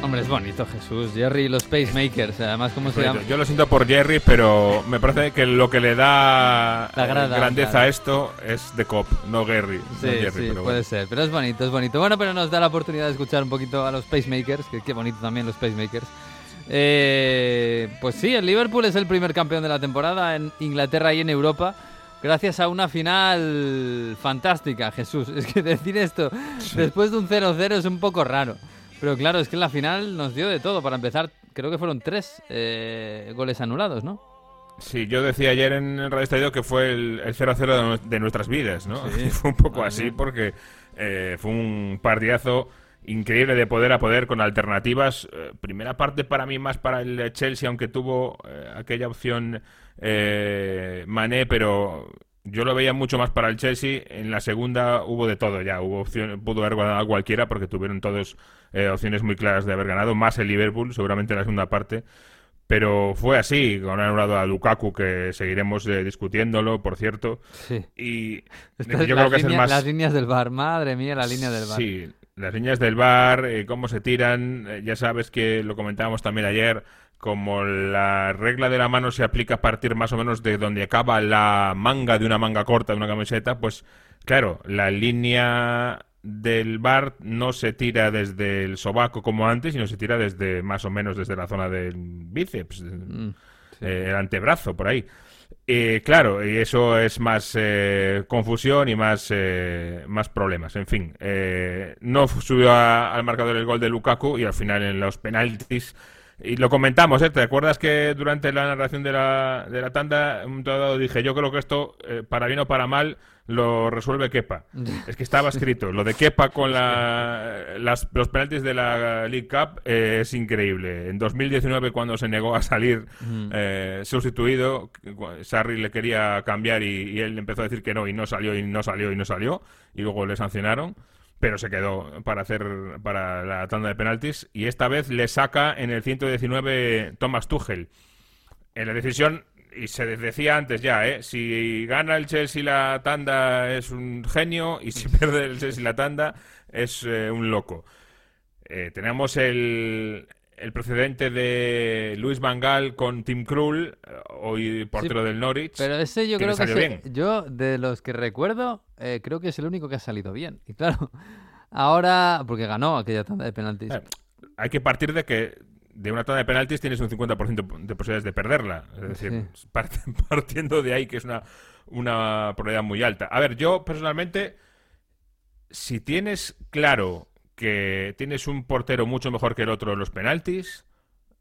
Hombre, es bonito Jesús. Jerry y los Pacemakers, además, ¿cómo se llama? Yo lo siento por Jerry, pero me parece que lo que le da La eh, grada, grandeza claro. a esto es de Cop, no no Sí, Jerry, sí, puede bueno. ser, pero es bonito, es bonito. Bueno, pero nos da la oportunidad de escuchar un poquito a los Pacemakers, que qué bonito también los Pacemakers. Eh, pues sí, el Liverpool es el primer campeón de la temporada en Inglaterra y en Europa. Gracias a una final fantástica, Jesús. Es que decir esto después de un 0-0 es un poco raro. Pero claro, es que en la final nos dio de todo. Para empezar, creo que fueron tres eh, goles anulados, ¿no? Sí, yo decía ayer en el Radio Estadio que fue el, el 0-0 de, de nuestras vidas, ¿no? Sí. fue un poco Ah, así sí. porque eh, fue un partidazo increíble de poder a poder con alternativas. Eh, primera parte para mí más para el Chelsea, aunque tuvo eh, aquella opción eh, Mané, pero yo lo veía mucho más para el Chelsea. En la segunda hubo de todo ya, hubo opción, pudo haber ganado cualquiera porque tuvieron todos eh, opciones muy claras de haber ganado, más el Liverpool, seguramente en la segunda parte. Pero fue así, con anulado a Lukaku, que seguiremos eh, discutiéndolo, por cierto. Sí. Y yo creo que es el más... las líneas del bar, madre mía, la línea del bar. Sí, las líneas del bar, eh, cómo se tiran, eh, ya sabes que lo comentábamos también ayer, como la regla de la mano se aplica a partir más o menos de donde acaba la manga de una manga corta de una camiseta, pues claro, la línea del bar no se tira desde el sobaco como antes, sino se tira desde más o menos desde la zona del bíceps, Mm, sí. eh, el antebrazo, por ahí. Eh, claro, y eso es más eh, confusión y más, eh, más problemas. En fin, eh, no subió a- al marcador el gol de Lukaku y al final en los penaltis. Y lo comentamos, ¿eh? ¿Te acuerdas que durante la narración de la, de la tanda, en un dado dije, yo creo que esto, eh, para bien o para mal, lo resuelve Kepa? Es que estaba escrito. Lo de Kepa con la, las- los penaltis de la League Cup eh, es increíble. En 2019, cuando se negó a salir Mm. eh, sustituido, Sarri le quería cambiar y, y él empezó a decir que no, y no salió, y no salió, y no salió. Y luego le sancionaron. Pero se quedó para hacer para la tanda de penaltis. Y esta vez le saca en el 119 Thomas Tuchel. En la decisión, y se decía antes ya, ¿eh? si gana el Chelsea la tanda es un genio y si pierde el Chelsea la tanda es eh, un loco. Eh, tenemos el, el precedente de Luis Van Gaal con Tim Krul, eh, hoy portero del Norwich. Pero ese yo que creo que se- bien. yo de los que recuerdo eh, creo que es el único que ha salido bien. Y claro, ahora porque ganó aquella tanda de penaltis. Eh, hay que partir de que de una tanda de penaltis tienes un 50% de posibilidades de perderla. Es decir, part- partiendo de ahí que es una, una probabilidad muy alta. A ver, yo personalmente, si tienes claro que tienes un portero mucho mejor que el otro en los penaltis,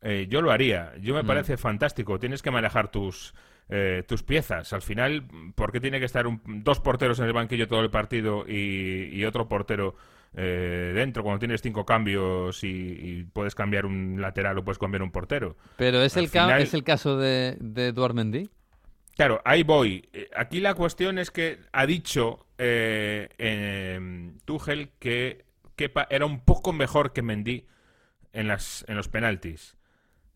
eh, yo lo haría. Yo me Mm. parece fantástico. Tienes que manejar tus, eh, tus piezas. Al final, ¿por qué tiene que estar un- dos porteros en el banquillo todo el partido y, y otro portero eh, dentro cuando tienes cinco cambios y, y puedes cambiar un lateral o puedes cambiar un portero? Pero es al el, final- es el caso de, de Eduard Mendy. Claro, ahí voy. Aquí la cuestión es que ha dicho eh, eh, Tuchel que Kepa era un poco mejor que Mendy en, las, en los penaltis.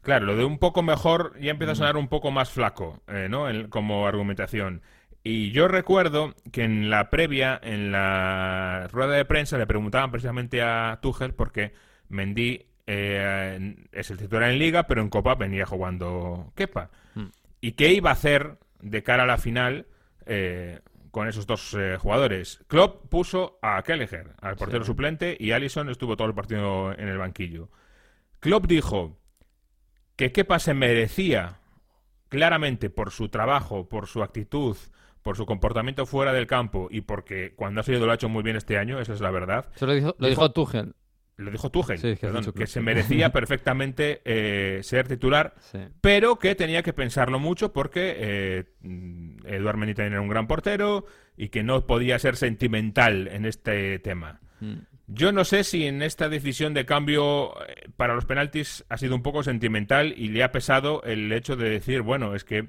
Claro, lo de un poco mejor ya empieza a sonar un poco más flaco, eh, ¿no? En- como argumentación. Y yo recuerdo que en la previa, en la rueda de prensa, le preguntaban precisamente a Tuchel porque Mendy eh, es el titular en Liga, pero en Copa venía jugando Kepa. Mm. ¿Y qué iba a hacer de cara a la final eh, con esos dos eh, jugadores? Klopp puso a Kelleher, al portero suplente, y Allison estuvo todo el partido en el banquillo. Klopp dijo que Kepa se merecía claramente por su trabajo, por su actitud, por su comportamiento fuera del campo y porque cuando ha salido lo ha hecho muy bien este año, esa es la verdad. Eso lo dijo, lo Dijo- dijo Tuchel. Lo dijo Tuchel, Sí, que perdón, se merecía perfectamente eh, ser titular, Sí. pero que tenía que pensarlo mucho porque eh, Eduard también era un gran portero y que no podía ser sentimental en este tema. Mm. Yo no sé si en esta decisión de cambio eh, para los penaltis ha sido un poco sentimental y le ha pesado el hecho de decir, bueno, es que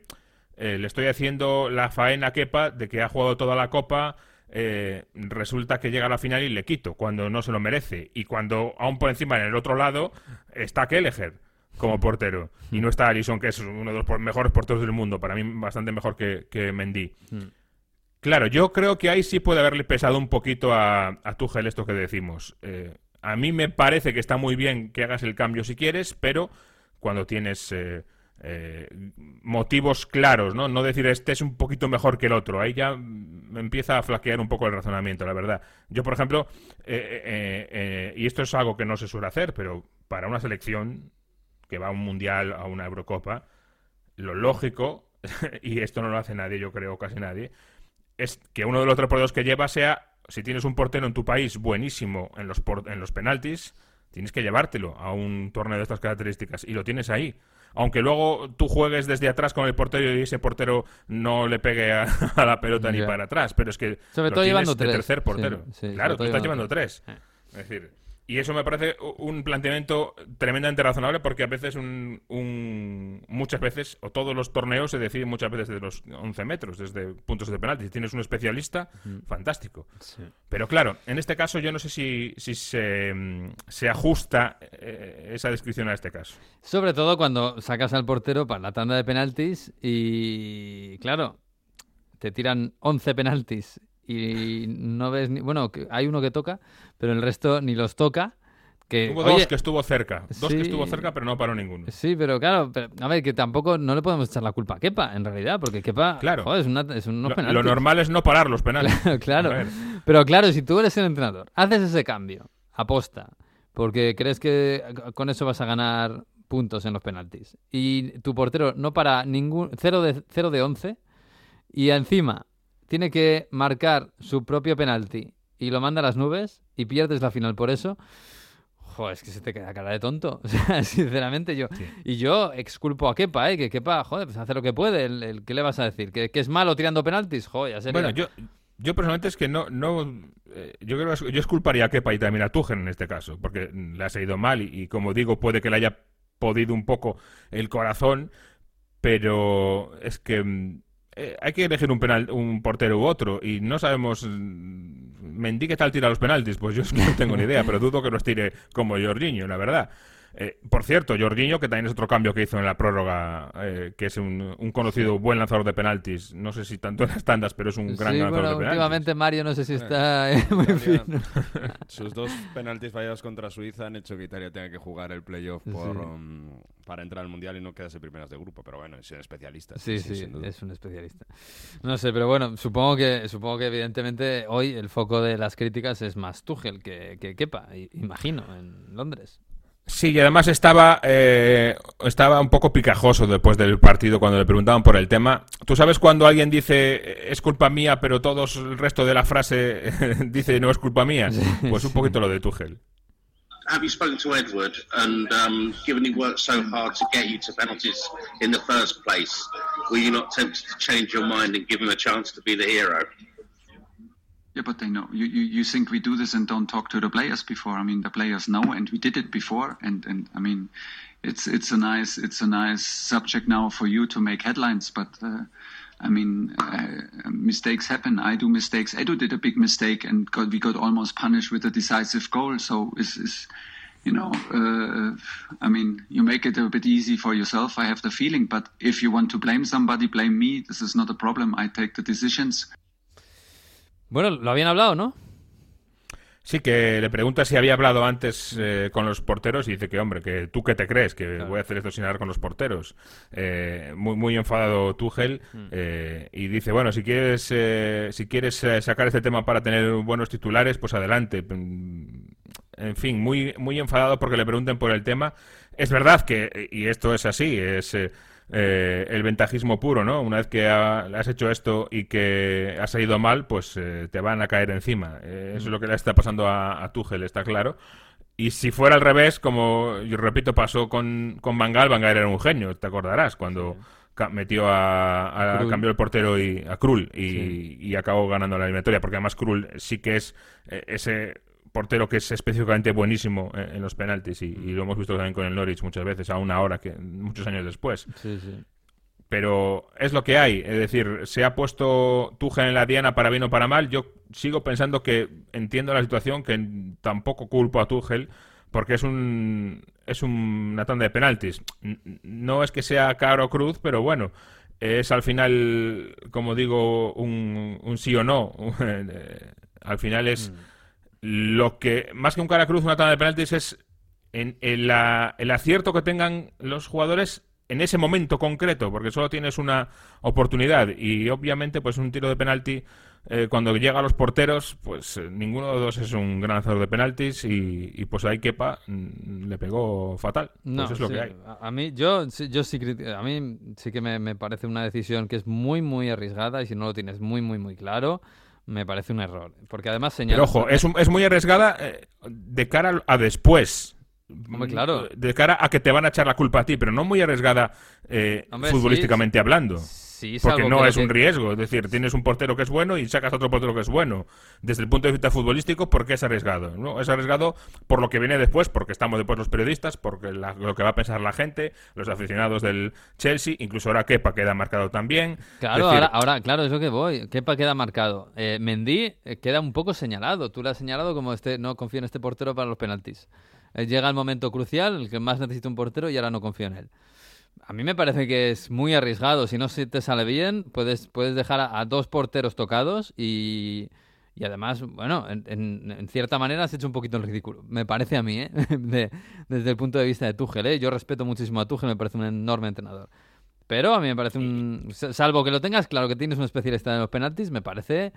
eh, le estoy haciendo la faena a Kepa de que ha jugado toda la copa, eh, resulta que llega a la final y le quito cuando no se lo merece. Y cuando aún por encima en el otro lado está Kelleher como portero y no está Alisson, que es uno de los mejores porteros del mundo, para mí bastante mejor que, que Mendy. Mm. Claro, yo creo que ahí sí puede haberle pesado un poquito a, a Tuchel esto que decimos. Eh, a mí me parece que está muy bien que hagas el cambio si quieres, pero cuando tienes eh, eh, motivos claros, ¿no? No decir este es un poquito mejor que el otro. Ahí ya empieza a flaquear un poco el razonamiento, la verdad. Yo, por ejemplo, eh, eh, eh, y esto es algo que no se suele hacer, pero para una selección que va a un mundial, a una Eurocopa, lo lógico, y esto no lo hace nadie, yo creo, casi nadie, es que uno de los tres porteros que lleva sea, si tienes un portero en tu país buenísimo en los, en los penaltis, tienes que llevártelo a un torneo de estas características y lo tienes ahí. Aunque luego tú juegues desde atrás con el portero y ese portero no le pegue a, a la pelota ni para atrás, pero es que Sobre lo todo tienes llevando de tres. tercer portero. Sí, sí, claro, tú estás llevando llevando tres. tres. Es decir, y eso me parece un planteamiento tremendamente razonable porque a veces, un, un- muchas veces, o todos los torneos se deciden muchas veces desde los 11 metros, desde puntos de penalti. Si tienes un especialista, fantástico. Pero claro, en este caso yo no sé si, si se, se ajusta eh, esa descripción a este caso. Sobre todo cuando sacas al portero para la tanda de penaltis y, claro, te tiran 11 penaltis y no ves ni... Bueno, que hay uno que toca, pero el resto ni los toca. Que, Hubo oye, dos que estuvo cerca, dos sí. que estuvo cerca, pero no paró ninguno. Sí, pero claro, pero, a ver, que tampoco no le podemos echar la culpa a Kepa, en realidad, porque Kepa Claro. joder, es, una, es unos Lo, penaltis. lo normal es no parar los penales. claro. Pero claro, si tú eres el entrenador, haces ese cambio, aposta, porque crees que con eso vas a ganar puntos en los penaltis. Y tu portero no para ningún 0 de 0 de 11 y encima tiene que marcar su propio penalti y lo manda a las nubes y pierdes la final por eso. Joder, es que se te queda cara de tonto. O sea, sinceramente yo. Y yo exculpo a Kepa, ¿eh? Que Kepa, joder, pues hace lo que puede. El, el- ¿Qué le vas a decir? ¿Que, que es malo tirando penaltis? Joder, ya sería. Bueno, yo, yo personalmente es que no, no eh, yo creo yo esculparía a Kepa y también a Tuchel en este caso, porque le ha salido mal y, y como digo, puede que le haya podido un poco el corazón, pero es que mm, eh, hay que elegir un penal, un portero u otro y no sabemos mm, Mendy qué tal tira los penaltis, pues yo no tengo ni idea, pero dudo que los tire como Jorginho, la verdad. Eh, por cierto, Jorginho, que también es otro cambio que hizo en la prórroga, eh, que es un, un conocido buen lanzador de penaltis. No sé si tanto en las tandas, pero es un gran sí, lanzador bueno, de penaltis. últimamente Mario no sé si está eh, muy Italia- fino. Sus dos penaltis fallados contra Suiza han hecho que Italia tenga que jugar el playoff por, Sí. um, para entrar al mundial y no quedarse primeras de grupo. Pero bueno, es un especialista. Sí, sí, sin duda. es un especialista. No sé, pero bueno, supongo que supongo que evidentemente hoy el foco de las críticas es más Tuchel que, que Kepa, imagino, en Londres. Sí, y además estaba, eh, estaba un poco picajoso después del partido cuando le preguntaban por el tema. ¿Tú sabes cuando alguien dice es culpa mía, pero todos el resto de la frase dice no es culpa mía? Pues un poquito lo de Tuchel. Have you spoken to Edward and um, given he worked so hard to get you to penalties in the first place? Were you not tempted to change your mind and give him a chance to be the hero? Yeah, but they know. You, you, you think we do this and don't talk to the players before? I mean, the players know, and we did it before. And, and I mean, it's it's a nice it's a nice subject now for you to make headlines. But uh, I mean, uh, mistakes happen. I do mistakes. Edu did a big mistake, and got, we got almost punished with a decisive goal. So is is you know, uh, I mean, you make it a bit easy for yourself. I have the feeling. But if you want to blame somebody, blame me. This is not a problem. I take the decisions. Bueno, lo habían hablado, ¿no? Sí, que le pregunta si había hablado antes eh, con los porteros y dice que, hombre, que tú qué te crees, que voy a hacer esto sin hablar con los porteros. Eh, muy, muy enfadado Tuchel eh, y dice, bueno, si quieres, eh, si quieres eh, sacar este tema para tener buenos titulares, pues adelante. Mm, En fin, muy, muy enfadado porque le pregunten por el tema. Es verdad que, y esto es así, es... eh, el ventajismo puro, ¿no? Una vez que ha- has hecho esto y que ha salido mal, pues eh, te van a caer encima. Eh, eso es lo que le está pasando a, a Tuchel, está claro. Y si fuera al revés, como yo repito, pasó con, con Bangal, Bangal era un genio, te acordarás, cuando ca- metió a, a- cambió el portero y, a Krul y, Sí. y acabó ganando la eliminatoria, porque además Krul sí que es eh, ese portero que es específicamente buenísimo en, en los penaltis y, y lo hemos visto también con el Norwich muchas veces, a una hora, que muchos años después Sí, sí. pero es lo que hay. Es decir, se ha puesto Tuchel en la diana para bien o para mal. Yo sigo pensando que entiendo la situación, que tampoco culpo a Tuchel, porque es un es un- una tanda de penaltis. No es que sea caro cruz, pero bueno, es al final, como digo, un, un sí o no. Al final es lo que, más que un cara cruz, una tanda de penaltis es en, en la- el acierto que tengan los jugadores en ese momento concreto, porque solo tienes una oportunidad y obviamente pues un tiro de penalti eh, cuando llega a los porteros, pues eh, ninguno de los dos es un gran lanzador de penaltis y, y, pues ahí quepa, mm, le pegó fatal. No, pues es lo sí, que hay. A, a mí, yo, sí- yo sí, a mí sí que me, me parece una decisión que es muy, muy arriesgada y si no lo tienes muy, muy, muy claro, me parece un error. Porque además Pero señala... ojo, es, un- es muy arriesgada eh, de cara a después. Hombre, claro. De cara a que te van a echar la culpa a ti, pero no muy arriesgada eh, Hombre, futbolísticamente sí, hablando. Sí, Porque no lo es un que- riesgo. Es decir, tienes un portero que es bueno y sacas a otro portero que es bueno. Desde el punto de vista futbolístico, ¿por qué es arriesgado? ¿No? Es arriesgado por lo que viene después, porque estamos después los periodistas, porque la- lo que va a pensar la gente, los aficionados del Chelsea, incluso ahora Kepa queda marcado también. Claro, decir, ahora, ahora, claro, es lo que voy. Kepa queda marcado. Eh, Mendy eh, queda un poco señalado. Tú le has señalado como este, no confío en este portero para los penaltis. Eh, llega el momento crucial, el que más necesita un portero y ahora no confío en él. A mí me parece que es muy arriesgado. Si no se te sale bien, puedes, puedes dejar a, a dos porteros tocados y, y además, bueno, en, en- en cierta manera has hecho un poquito el ridículo. Me parece a mí, ¿eh? De- desde el punto de vista de Tuchel, ¿eh? Yo respeto muchísimo a Tuchel, me parece un enorme entrenador. Pero a mí me parece un... Salvo que lo tengas claro que tienes un especialista en los penaltis, me parece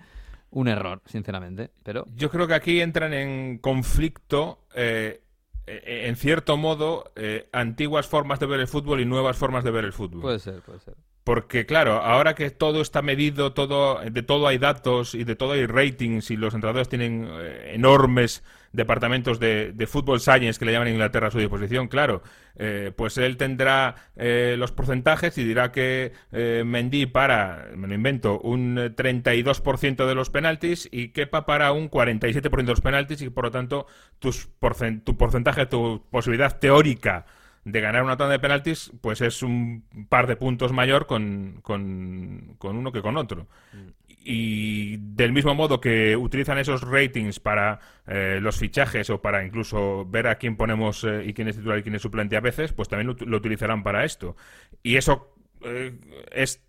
un error, sinceramente. Pero Yo creo que aquí entran en conflicto, eh, eh, en cierto modo, eh, antiguas formas de ver el fútbol y nuevas formas de ver el fútbol. puede ser, puede ser. Porque, claro, ahora que todo está medido, todo, de todo hay datos y de todo hay ratings y los entrenadores tienen eh, enormes departamentos de, fútbol science que le llaman Inglaterra a su disposición, claro, eh, pues él tendrá eh, los porcentajes y dirá que eh, Mendy para, me lo invento, un eh, 32% de los penaltis y Kepa para un 47% de los penaltis y por lo tanto tus porcen- tu porcentaje, tu posibilidad teórica de ganar una tanda de penaltis, pues es un par de puntos mayor con, con, con uno que con otro. Y del mismo modo que utilizan esos ratings para eh, los fichajes o para incluso ver a quién ponemos eh, y quién es titular y quién es suplente a veces, pues también lo, lo utilizarán para esto. Y eso es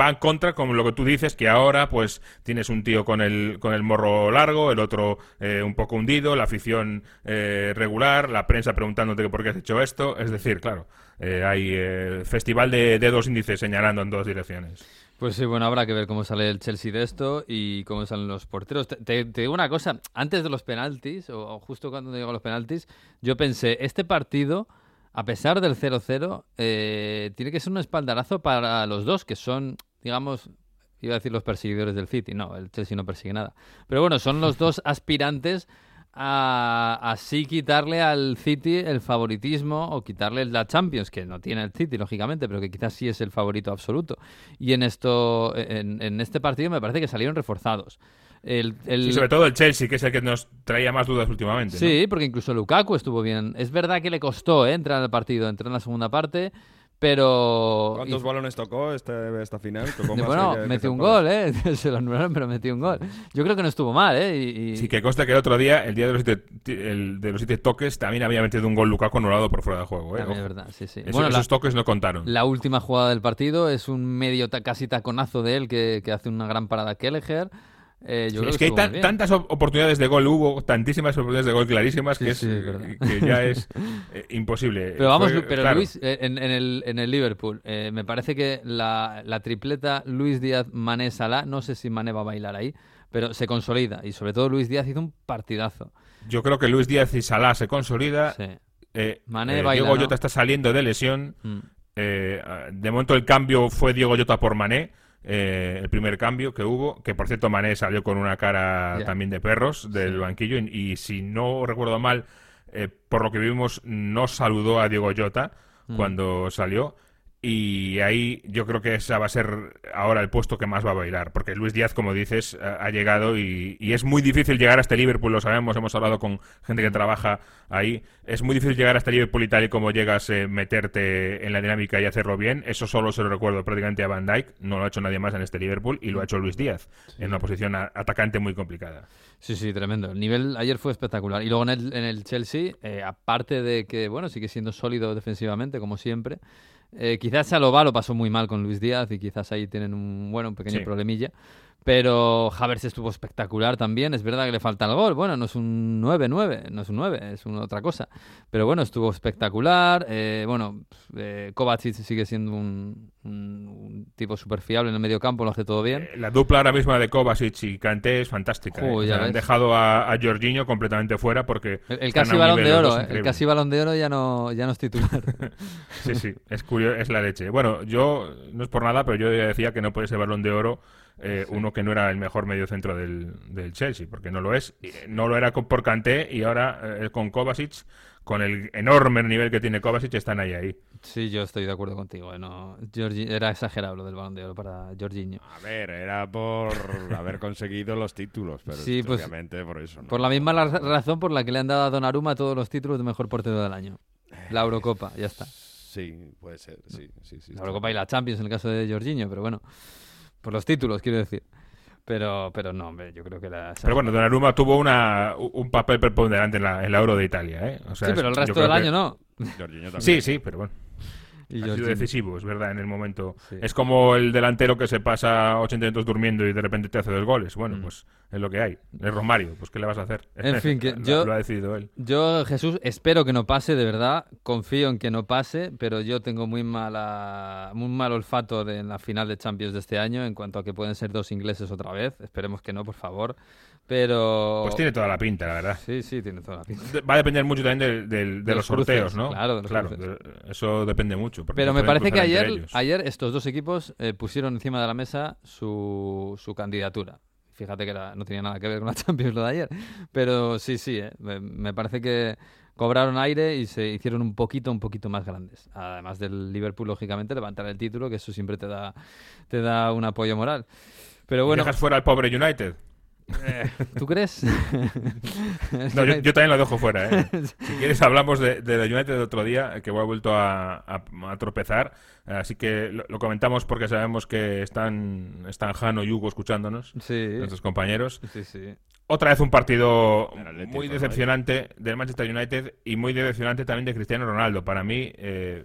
va en contra con lo que tú dices que ahora pues tienes un tío con el con el morro largo el otro eh, un poco hundido la afición eh, regular la prensa preguntándote por qué has hecho esto es decir claro eh, hay eh, festival de dedos índices señalando en dos direcciones Pues sí, bueno, habrá que ver cómo sale el Chelsea de esto y cómo salen los porteros. Te, digo una cosa, antes de los penaltis, o, o justo cuando llegó a los penaltis, yo pensé, este partido, a pesar del 0-0, eh, tiene que ser un espaldarazo para los dos, que son, digamos, iba a decir los perseguidores del City, no, el Chelsea no persigue nada. Pero bueno, son los dos aspirantes a así quitarle al City el favoritismo o quitarle la Champions, que no tiene el City, lógicamente, pero que quizás sí es el favorito absoluto. Y en esto, en, en este partido me parece que salieron reforzados. El, el- Sí, sobre todo el Chelsea que es el que nos traía más dudas últimamente ¿no? Sí, porque incluso Lukaku estuvo bien. Es verdad que le costó ¿eh? entrar al partido, entró en la segunda parte, pero... ¿Cuántos y- balones tocó este, esta final? Tocó más bueno, que- que metió un gol, ¿eh? Se lo anularon, pero metió un gol. Yo creo que no estuvo mal, ¿eh? Y, y- Sí, que consta que el otro día, el día de los siete, el de los siete toques, también había metido un gol Lukaku anulado por fuera de juego. ¿eh? También es verdad, sí, sí. Eso- Bueno, la- esos toques no contaron. La última jugada del partido es un medio ta- casi taconazo de él que, que hace una gran parada Kelleher. Eh, yo Sí, creo es que hay tan- tantas op- oportunidades de gol, hubo tantísimas oportunidades de gol clarísimas Sí, que, es, sí, es verdad. que ya es eh, imposible. Pero vamos, Fue- pero claro, Luis, eh, en, en el, en el Liverpool, eh, me parece que la, la tripleta Luis Díaz, Mané, Salah, no sé si Mané va a bailar ahí, pero se consolida. Y sobre todo Luis Díaz hizo un partidazo. Yo creo que Luis Díaz y Salah se consolida. Mané baila, Diego ¿no? Jota está saliendo de lesión. Mm. De momento el cambio fue Diego Jota por Mané. Eh, el primer cambio que hubo, que por cierto Mané salió con una cara también de perros del banquillo y, y si no recuerdo mal, eh, por lo que vimos, no saludó a Diego Jota Mm. cuando salió y ahí yo creo que ese va a ser ahora el puesto que más va a bailar, porque Luis Díaz, como dices, ha llegado y, y es muy difícil llegar a este Liverpool, lo sabemos, hemos hablado con gente que trabaja ahí, es muy difícil llegar a este Liverpool y tal y como llegas, eh, meterte en la dinámica y hacerlo bien, eso solo se lo recuerdo prácticamente a Van Dijk, no lo ha hecho nadie más en este Liverpool y lo ha hecho Luis Díaz, en una posición atacante muy complicada. Sí, sí, tremendo. El nivel ayer fue espectacular. Y luego en el, en el Chelsea, eh, aparte de que, bueno, sigue siendo sólido defensivamente, como siempre, eh, quizás Salobá lo pasó muy mal con Luis Díaz y quizás ahí tienen un, bueno, un pequeño Sí. problemilla. Pero Havertz estuvo espectacular también. Es verdad que le falta el gol. Bueno, no es un 9-9, no es un 9, es una otra cosa. Pero bueno, estuvo espectacular. Eh, bueno, eh, Kovacic sigue siendo un, un- un tipo súper fiable en el medio campo, lo hace todo bien. La dupla ahora misma de Kovacic y Kanté es fantástica. ¿eh? Jo, O ya sea, han dejado a, a Jorginho completamente fuera porque El, el casi balón de oro, eh, el casi balón de oro ya no, ya no es titular. Sí, sí, es curioso, es la leche. Bueno, yo, no es por nada, pero yo decía que no puede ser balón de oro eh, uno que no era el mejor medio centro del, del Chelsea, porque no lo es. Eh, No lo era con- por Kanté y ahora eh, con Kovacic, con el enorme nivel que tiene Kovacic, están ahí ahí. sí, yo estoy de acuerdo contigo. eh, no, era exagerado lo del balón de oro para Jorginho. A ver, era por haber conseguido los títulos, pero Sí, pues, obviamente por eso. ¿no? Por la misma la- razón por la que le han dado a Donnarumma todos los títulos de mejor portero del año. La Eurocopa, ya está. Sí, puede ser, sí, sí, sí. La Eurocopa y la Champions en el caso de Jorginho, pero bueno, por los títulos quiero decir. Pero, pero no, hombre, yo creo que la... Pero bueno, Donnarumma tuvo una, un papel preponderante en la, en la Euro de Italia, ¿eh? O sea, sí, pero el resto del que- año no. Sí, sí, pero bueno. Y ha sido Jorginho. decisivo, es verdad, en el momento. Sí. Es como el delantero que se pasa 80 minutos durmiendo y de repente te hace dos goles. Bueno, pues es lo que hay. Es Romario, pues ¿qué le vas a hacer? Mm. En fin, que Lo- yo- Lo ha decidido él. Yo, Jesús, espero que no pase, de verdad. Confío en que no pase, pero yo tengo muy mala, muy mal olfato de, en la final de Champions de este año en cuanto a que pueden ser dos ingleses otra vez. Esperemos que no, por favor. Pero... Pues tiene toda la pinta, la verdad. Sí, sí, tiene toda la pinta. Va a depender mucho también del- del- de, los los sorteos, cruces, ¿no? claro, de los cruces. de- eso depende mucho. Pero me parece que ayer, ayer estos dos equipos eh, pusieron encima de la mesa su, su candidatura. Fíjate que era- no tenía nada que ver con la Champions lo de ayer. Pero sí, sí, eh, me, me parece que cobraron aire y se hicieron un poquito, un poquito más grandes. Además del Liverpool, lógicamente, levantar el título, que eso siempre te da, te da un apoyo moral. Pero bueno, ¿Dejas fuera al pobre United? Eh, ¿tú crees? No, yo, yo también lo dejo fuera. ¿eh? Si quieres, hablamos de, de la United de otro día, que ha vuelto a, a- a tropezar. Así que lo, lo comentamos porque sabemos que están, están Jano y Hugo escuchándonos, Sí, nuestros compañeros. sí, sí. Otra vez un partido Atlético, muy ¿no? decepcionante del Manchester United y muy decepcionante también de Cristiano Ronaldo. Para mí eh,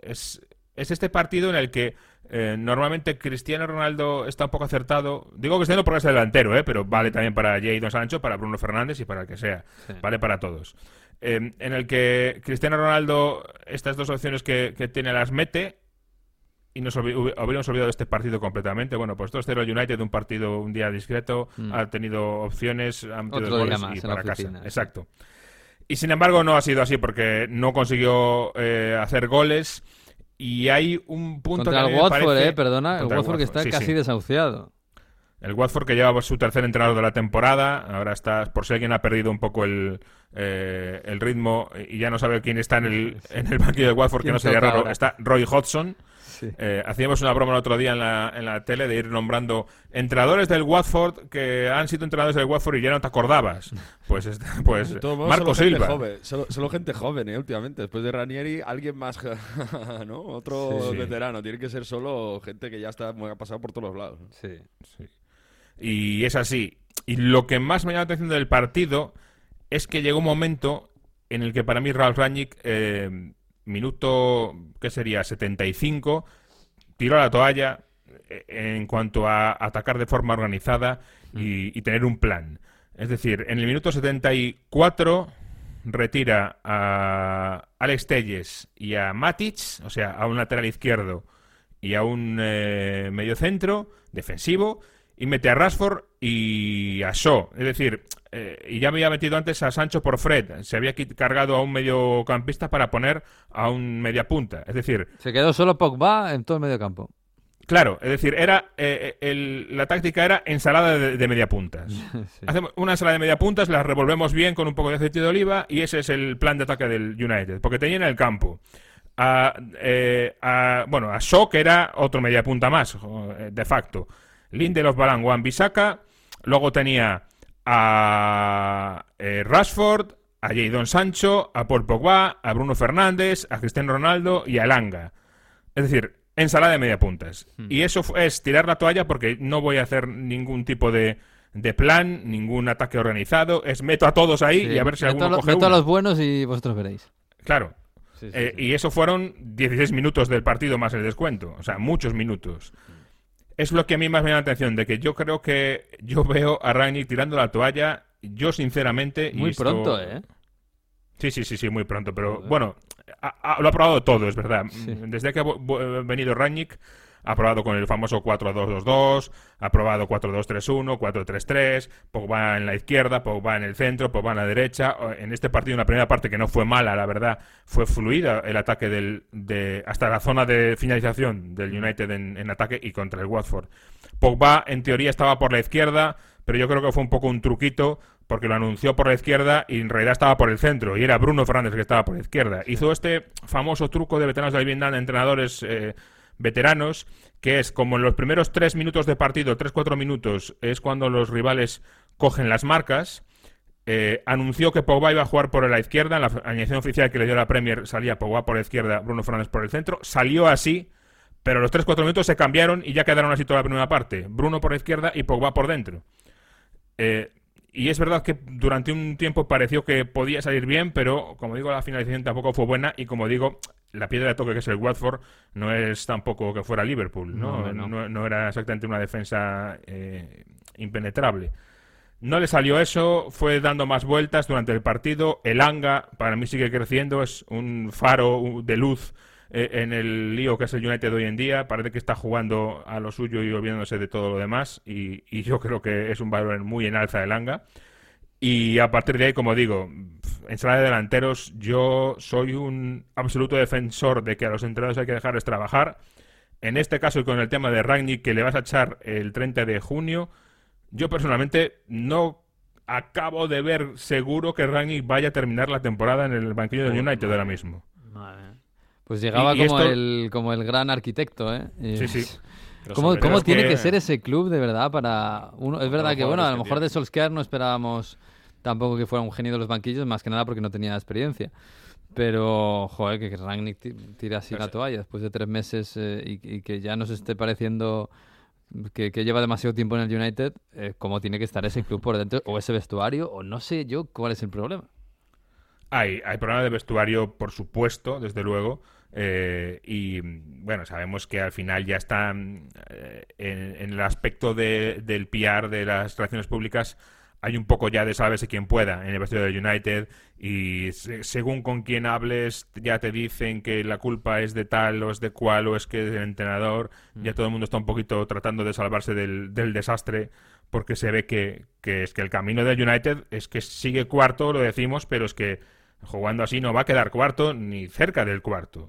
es, es este partido en el que eh, normalmente Cristiano Ronaldo está un poco acertado. Digo Cristiano porque es el delantero, ¿eh? pero vale también para Jadon Sancho, para Bruno Fernández y para el que sea. Sí. Vale para todos. Eh, en el que Cristiano Ronaldo estas dos opciones que, que tiene las mete y nos olvi- hubi- habríamos olvidado de este partido completamente. Bueno, pues 2-0 el United, un partido un día discreto, Mm. ha tenido opciones, ha metido Otro goles y para casa. oficina, sí. Exacto. Y sin embargo no ha sido así porque no consiguió eh, hacer goles y hay un punto Contra que el Watford, parece- eh, perdona, el Watford que está sí, casi sí. desahuciado. El Watford que lleva su tercer entrenador de la temporada, ahora está, por si alguien ha perdido un poco el, eh, el ritmo y ya no sabe quién está en el, en el banquillo del Watford, que ¿Quién no sería raro, ahora? está Roy Hodgson. Sí. Eh, hacíamos una broma el otro día en la, en la tele de ir nombrando entrenadores del Watford que han sido entrenadores del Watford y ya no te acordabas. Pues, este- pues modos, Marco solo gente Silva. joven, solo, solo gente joven, eh, últimamente. Después de Ranieri, alguien más, ¿no? Otro Sí, sí. veterano. Tiene que ser solo gente que ya está, ha pasado por todos los lados. Sí. Y es así. Y lo que más me llama la atención del partido es que llegó un momento en el que para mí Ralf Rangnick, eh, minuto, ¿qué sería? 75, tiró la toalla eh, en cuanto a atacar de forma organizada y, y tener un plan. Es decir, en el minuto 74 retira a Alex Telles y a Matic, o sea, a un lateral izquierdo y a un eh, mediocentro defensivo y mete a Rashford y a Shaw. Es decir, eh, y ya me había metido antes a Sancho por Fred. Se había cargado a un mediocampista para poner a un mediapunta. Es decir, Se quedó solo Pogba en todo el medio campo. claro, es decir, era eh, el- la táctica era ensalada de, de mediapuntas. Sí. Hacemos una ensalada de mediapuntas, la revolvemos bien con un poco de aceite de oliva y ese es el plan de ataque del United, porque tenía en el campo a, eh, a- bueno, a Shaw, que era otro mediapunta más, eh, de facto. Lindelof, Balan, Wan, Bisaka. Luego tenía a eh, Rashford, a Jadon Sancho, a Paul Pogba, a Bruno Fernández, a Cristiano Ronaldo y a Elanga. Es decir, ensalada de mediapuntas. Y eso es tirar la toalla porque no voy a hacer ningún tipo de, de plan, ningún ataque organizado. Es meto a todos ahí Sí. y a ver si meto alguno lo- coge meto a los buenos y vosotros veréis. Claro. Sí, sí, Eh. Y eso fueron 16 minutos del partido más el descuento. O sea, muchos minutos. Es lo que a mí más me llama la atención, de que yo creo que yo veo a Rangnick tirando la toalla, yo sinceramente... Muy esto- pronto, ¿eh? Sí, sí, sí, sí, muy pronto, pero bueno, lo ha probado todo, es verdad. Sí. Desde que ha venido Rangnick, ha probado con el famoso 4-2-2-2, ha probado 4-2-3-1, 4-3-3, Pogba en la izquierda, Pogba en el centro, Pogba en la derecha. En este partido, en la primera parte, que no fue mala, la verdad, fue fluida el ataque del, de, hasta la zona de finalización del United en, en ataque y contra el Watford. Pogba, en teoría, estaba por la izquierda, pero yo creo que fue un poco un truquito porque lo anunció por la izquierda y en realidad estaba por el centro y era Bruno Fernández que estaba por la izquierda. Hizo este famoso truco de veteranos del Vietnam, entrenadores eh, veteranos, que es como en los primeros tres minutos de partido, tres, cuatro minutos, es cuando los rivales cogen las marcas. Eh, anunció que Pogba iba a jugar por la izquierda, en la añadición oficial que le dio la Premier salía Pogba por la izquierda, Bruno Fernández por el centro, salió así, pero los 3-4 minutos se cambiaron y ya quedaron así toda la primera parte, Bruno por la izquierda y Pogba por dentro. Eh, y es verdad que durante un tiempo pareció que podía salir bien, pero como digo, la finalización tampoco fue buena y como digo, la piedra de toque que es el Watford no es tampoco que fuera Liverpool, ¿no? No, no. Era exactamente una defensa eh, impenetrable. No le salió eso, fue dando más vueltas durante el partido. El Anga, para mí sigue creciendo, es un faro de luz eh, en el lío que es el United hoy en día. Parece que está jugando a lo suyo y olvidándose de todo lo demás. Y, y yo creo que es un valor muy en alza el Anga. Y a partir de ahí, como digo, en sala de delanteros, yo soy un absoluto defensor de que a los entrenadores hay que dejarles trabajar. En este caso, y con el tema de Ragnick, que le vas a echar el 30 de junio, yo personalmente no acabo de ver seguro que Ragnick vaya a terminar la temporada en el banquillo del United ahora mismo. Pues llegaba Y- y como, esto- el, como el gran arquitecto, ¿eh? Y- Sí, sí. ¿Cómo, tiene que- que ser ese club de verdad para uno? Es verdad que, bueno, a lo mejor de. Solskjaer no esperábamos tampoco que fuera un genio de los banquillos, más que nada porque no tenía experiencia. Pero, joder, que, Rangnick ti- tire así la toalla después de tres meses eh, y, y que ya nos esté pareciendo que, que lleva demasiado tiempo en el United, eh, ¿cómo tiene que estar ese club por dentro? O ese vestuario, o no sé yo cuál es el problema. Hay, hay problemas de vestuario, por supuesto, desde luego. eh, y bueno, sabemos que al final ya están eh, en, en el aspecto de- del PR, de las relaciones públicas, hay un poco ya de sálvese quien pueda en el vestuario del United. Y se- según con quien hables, ya te dicen que la culpa es de tal o es de cual o es que es del entrenador. Ya todo el mundo está un poquito tratando de salvarse del, del desastre porque se ve que, que es que el camino del United es que sigue cuarto, lo decimos, pero es que jugando así no va a quedar cuarto ni cerca del cuarto.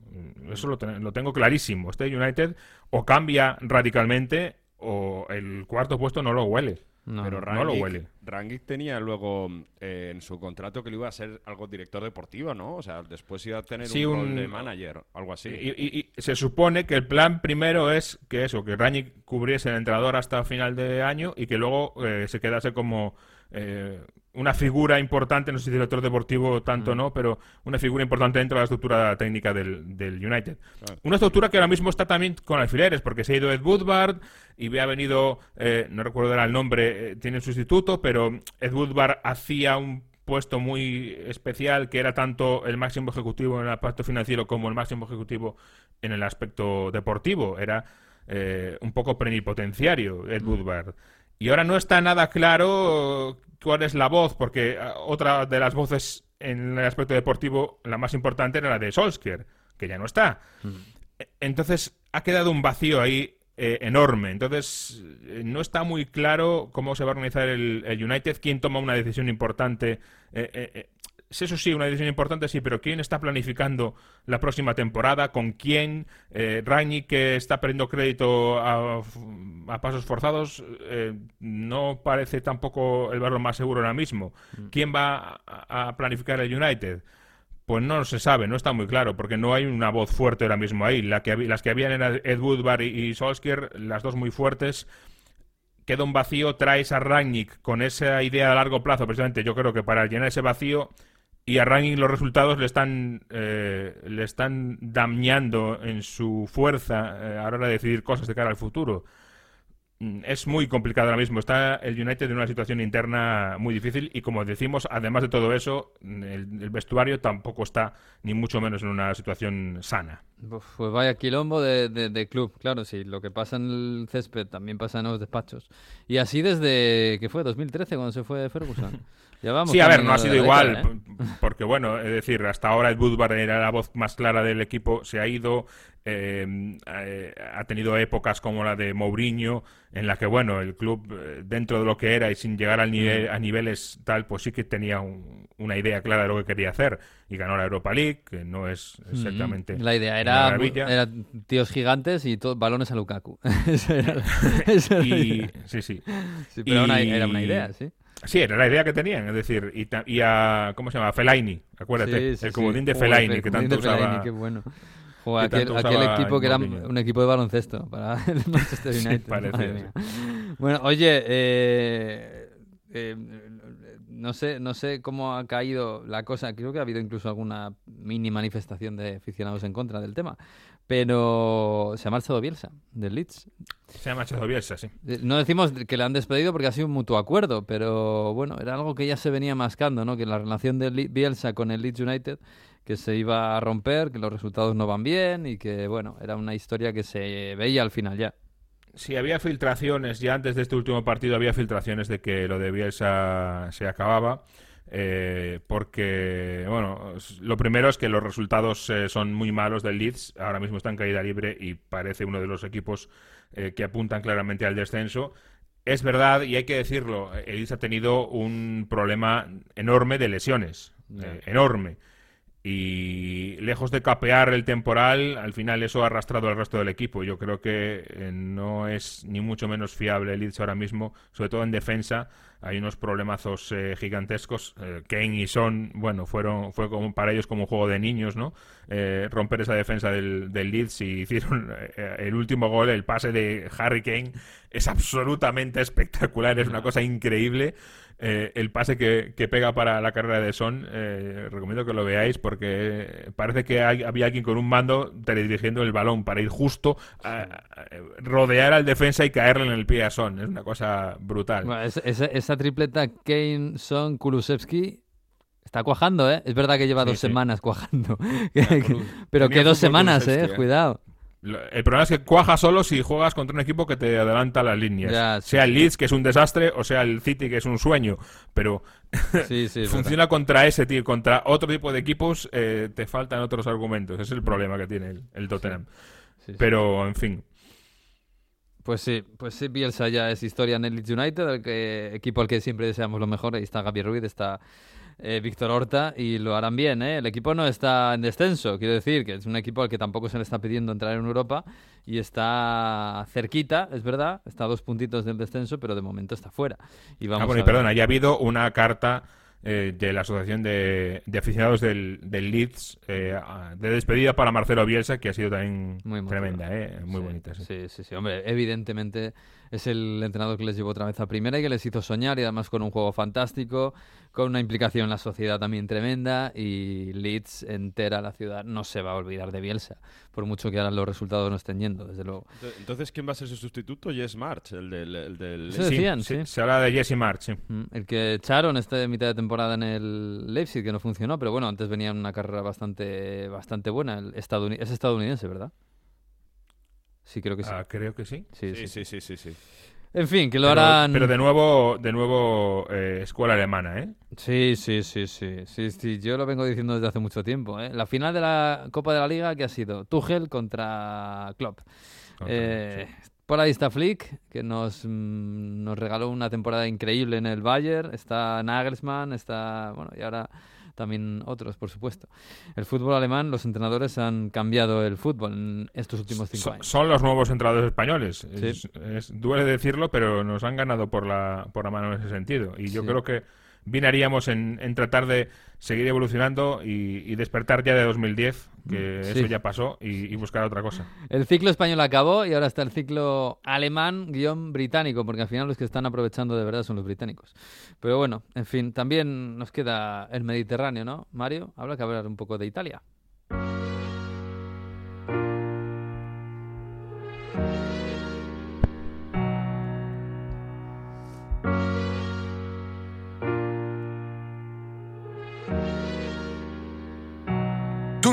Eso lo, ten- lo tengo clarísimo. Este United o cambia radicalmente o el cuarto puesto no lo huele. No, Pero no lo huele. Rangnick tenía luego eh, en su contrato que le iba a ser algo director deportivo, ¿no? O sea, después iba a tener Sí, un, un- rol de manager, algo así. Y, y- y se supone que el plan primero es que eso, que Rangnick cubriese el entrenador hasta final de año y que luego eh, se quedase como eh, una figura importante, no sé si director deportivo tanto no, pero una figura importante dentro de la estructura técnica del, del United. Una estructura que ahora mismo está también con alfileres, porque se ha ido Ed Woodward y ha venido, eh, no recuerdo el nombre, eh, tiene un sustituto, pero Ed Woodward hacía un puesto muy especial que era tanto el máximo ejecutivo en el aspecto financiero como el máximo ejecutivo en el aspecto deportivo. Era eh, un poco plenipotenciario Ed Woodward. Y ahora no está nada claro cuál es la voz, porque ah, otra de las voces en el aspecto deportivo, la más importante era la de Solskjaer, que ya no está. E- Entonces ha quedado un vacío ahí eh, enorme. Entonces no está muy claro cómo se va a organizar el, el United, quién toma una decisión importante. Eh, eh, eso sí, una decisión importante sí, pero quién está planificando la próxima temporada, con quién. Eh, que está perdiendo crédito a, a pasos forzados, eh, no parece tampoco el valor más seguro ahora mismo. ¿Quién va a, a planificar el United? Pues no se sabe, no está muy claro, porque no hay una voz fuerte ahora mismo ahí. La que, las que habían eran Ed Woodward y, y Solskjaer, las dos muy fuertes. Queda un vacío, traes a Rangnick con esa idea a largo plazo, precisamente yo creo que para llenar ese vacío, y a Rangnick los resultados le están, eh, le están dañando en su fuerza eh, a la hora de decidir cosas de cara al futuro. mm, es muy complicado ahora mismo. Está el United en una situación interna muy difícil y como decimos, además de todo eso, mm, el, el vestuario tampoco está ni mucho menos en una situación sana. Uf, Pues vaya quilombo de, de- de club, claro, sí. Lo que pasa en el césped también pasa en los despachos. Y así desde, ¿qué fue? 2013 cuando se fue Ferguson. Sí, a ver, no ha sido igual, década, ¿eh? porque bueno, es decir, hasta ahora Ed Woodward era la voz más clara del equipo, se ha ido, eh, eh, ha tenido épocas como la de Mourinho, en la que bueno, el club dentro de lo que era y sin llegar al nivel, a niveles tal, pues sí que tenía un- una idea clara de lo que quería hacer y ganó la Europa League, que no es exactamente La idea era, era tíos gigantes y balones a Lukaku. Era y sí, sí. Sí, pero una- era una idea, sí. Sí, era la idea que tenían, es decir, y, a ¿cómo se llama? Fellaini, acuérdate, Sí, sí, el sí. comodín de Fellaini el que tanto de Fellaini, usaba. qué bueno. Que aquel, usaba equipo que era un equipo de baloncesto para el Manchester United. mía. Bueno, oye, eh, eh, no sé, no sé cómo ha caído la cosa. Creo que ha habido incluso alguna mini manifestación de aficionados en contra del tema. Pero se ha marchado Bielsa del Leeds. Se llama Chazo Bielsa, sí. Eh, No decimos que le han despedido porque ha sido un mutuo acuerdo, pero bueno, era algo que ya se venía mascando, ¿no? Que la relación de Bielsa con el Leeds United que se iba a romper, que los resultados no van bien y que, bueno, era una historia que se veía al final ya. Sí, había filtraciones, ya antes de este último partido había filtraciones de que lo de Bielsa se acababa. Eh, porque, bueno, lo primero es que los resultados eh, son muy malos del Leeds. Ahora mismo está en caída libre y parece uno de los equipos eh, que apuntan claramente al descenso. Es verdad, y hay que decirlo, el Leeds ha tenido un problema enorme de lesiones. enorme. Y lejos de capear el temporal, al final eso ha arrastrado al resto del equipo. Yo creo que no es ni mucho menos fiable el Leeds ahora mismo, sobre todo en defensa. Hay unos problemazos eh, gigantescos. Eh, Kane y Son, bueno, fueron fue como para ellos como un juego de niños, ¿no? Eh, romper esa defensa del, del Leeds y hicieron eh, el último gol, el pase de Harry Kane, es absolutamente espectacular, es una cosa increíble. El pase que, que pega para la carrera de Son, recomiendo que lo veáis porque parece que hay- había alguien con un mando teledirigiendo el balón para ir justo a, a- rodear al defensa y caerle en el pie a Son. Es una cosa brutal. Bueno, esa, esa- esa tripleta Kane, Son, Kulusevski está cuajando, ¿eh? Es verdad que lleva Sí, dos sí. semanas cuajando. Pero que dos semanas, ¿eh? Cuidado. El problema es que cuaja solo si juegas contra un equipo que te adelanta las líneas. Ya, sí, sea el. Leeds, que es un desastre, o sea el City, que es un sueño. Pero Sí, sí, funciona contra ese tío, contra otro tipo de equipos, eh, te faltan otros argumentos. Ese es el problema que tiene el, el Tottenham. Pero, en fin. Pues sí, pues sí, Bielsa ya es historia en el Leeds United, el que, equipo al que siempre deseamos lo mejor. Ahí está Gaby Ruiz, está eh, Víctor Horta y lo harán bien. ¿eh? El equipo no está en descenso, quiero decir que es un equipo al que tampoco se le está pidiendo entrar en Europa y está cerquita, es verdad, está a dos puntitos del descenso, pero de momento está fuera. Y vamos Ah, bueno, y a ver. perdona, ya ha habido una carta eh, de la Asociación de, de Aficionados del, del Leeds eh, de despedida para Marcelo Bielsa, que ha sido también Muy tremenda, eh, muy Sí, bonita. sí. Sí, sí, sí, hombre, evidentemente es el entrenador que les llevó otra vez a primera y que les hizo soñar y además con un juego fantástico, con una implicación en la sociedad también tremenda y Leeds entera la ciudad no se va a olvidar de Bielsa, por mucho que ahora los resultados no estén yendo, desde luego. Ento- Entonces, ¿quién va a ser su sustituto? Jess March, el del... El del... Eso decían, sí. Se habla de Jesse March, sí. Mm, El que echaron este mitad de temporada en el Leipzig, que no funcionó, pero bueno, antes venía en una carrera bastante, bastante buena. El estadouni- es estadounidense, ¿verdad? Sí, creo que sí. Ah, creo que sí. Sí, sí. Sí, sí, sí, sí. En fin, que lo Pero, harán... pero de nuevo, de nuevo eh, escuela alemana, ¿eh? Sí, sí, sí, sí, sí, sí, yo lo vengo diciendo desde hace mucho tiempo. ¿eh? La final de la Copa de la Liga que ha sido Tuchel contra Klopp. Contra, Eh, Por ahí está Flick, que nos, mm, nos regaló una temporada increíble en el Bayern. Está Nagelsmann, está. Bueno, y ahora también otros, por supuesto. El fútbol alemán, los entrenadores han cambiado el fútbol en estos últimos cinco So- años. son los nuevos entrenadores españoles. Sí. Es- es- duele decirlo, pero nos han ganado por la, por la mano en ese sentido. Y yo Sí. creo que bien haríamos en, en tratar de seguir evolucionando y, y despertar ya de 2010, que Sí. eso ya pasó, y, y buscar otra cosa. El ciclo español acabó y ahora está el ciclo alemán guion británico, porque al final los que están aprovechando de verdad son los británicos. Pero bueno, en fin, también nos queda el Mediterráneo, ¿no? Mario, habrá que hablar un poco de Italia.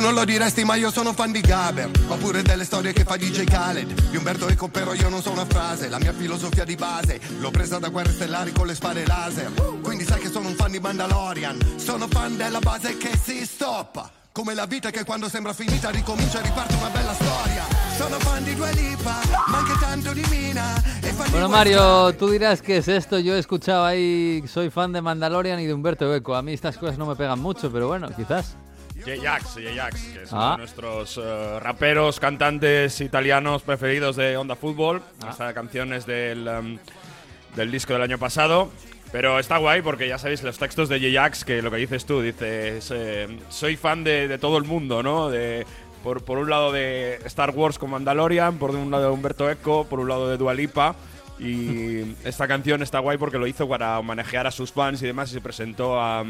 Non lo diresti ma io sono fan di Gaber Oppure delle storie che fa DJ Khaled Di Umberto Eco però io non so una frase La mia filosofia di base L'ho presa da guerre stellari con le spade laser Quindi sai che sono un fan di Mandalorian Sono fan della base che si stoppa come la vita che quando sembra finita ricomincia e riparte una bella storia. Sono fan di Dua Lipa, ma anche tanto di Mina. E Bueno, Mario, tú dirás qué es esto. Yo he escuchado ahí, soy fan de Mandalorian y de Humberto Eco. A mí estas cosas no me pegan mucho, pero bueno, quizás. J-Jax, J-Jax, que es Ah. uno de nuestros eh, raperos, cantantes italianos preferidos de Onda Fútbol. Ah. Esta canción es del, em, del disco del año pasado. Pero está guay porque ya sabéis los textos de J-Jax, que lo que dices tú, dices, eh, soy fan de, de todo el mundo, ¿no? De, por, por un lado de Star Wars con Mandalorian, por un lado de Humberto Eco, por un lado de Dua Lipa. Y esta canción está guay porque lo hizo para homenajear a sus fans y demás y se presentó a,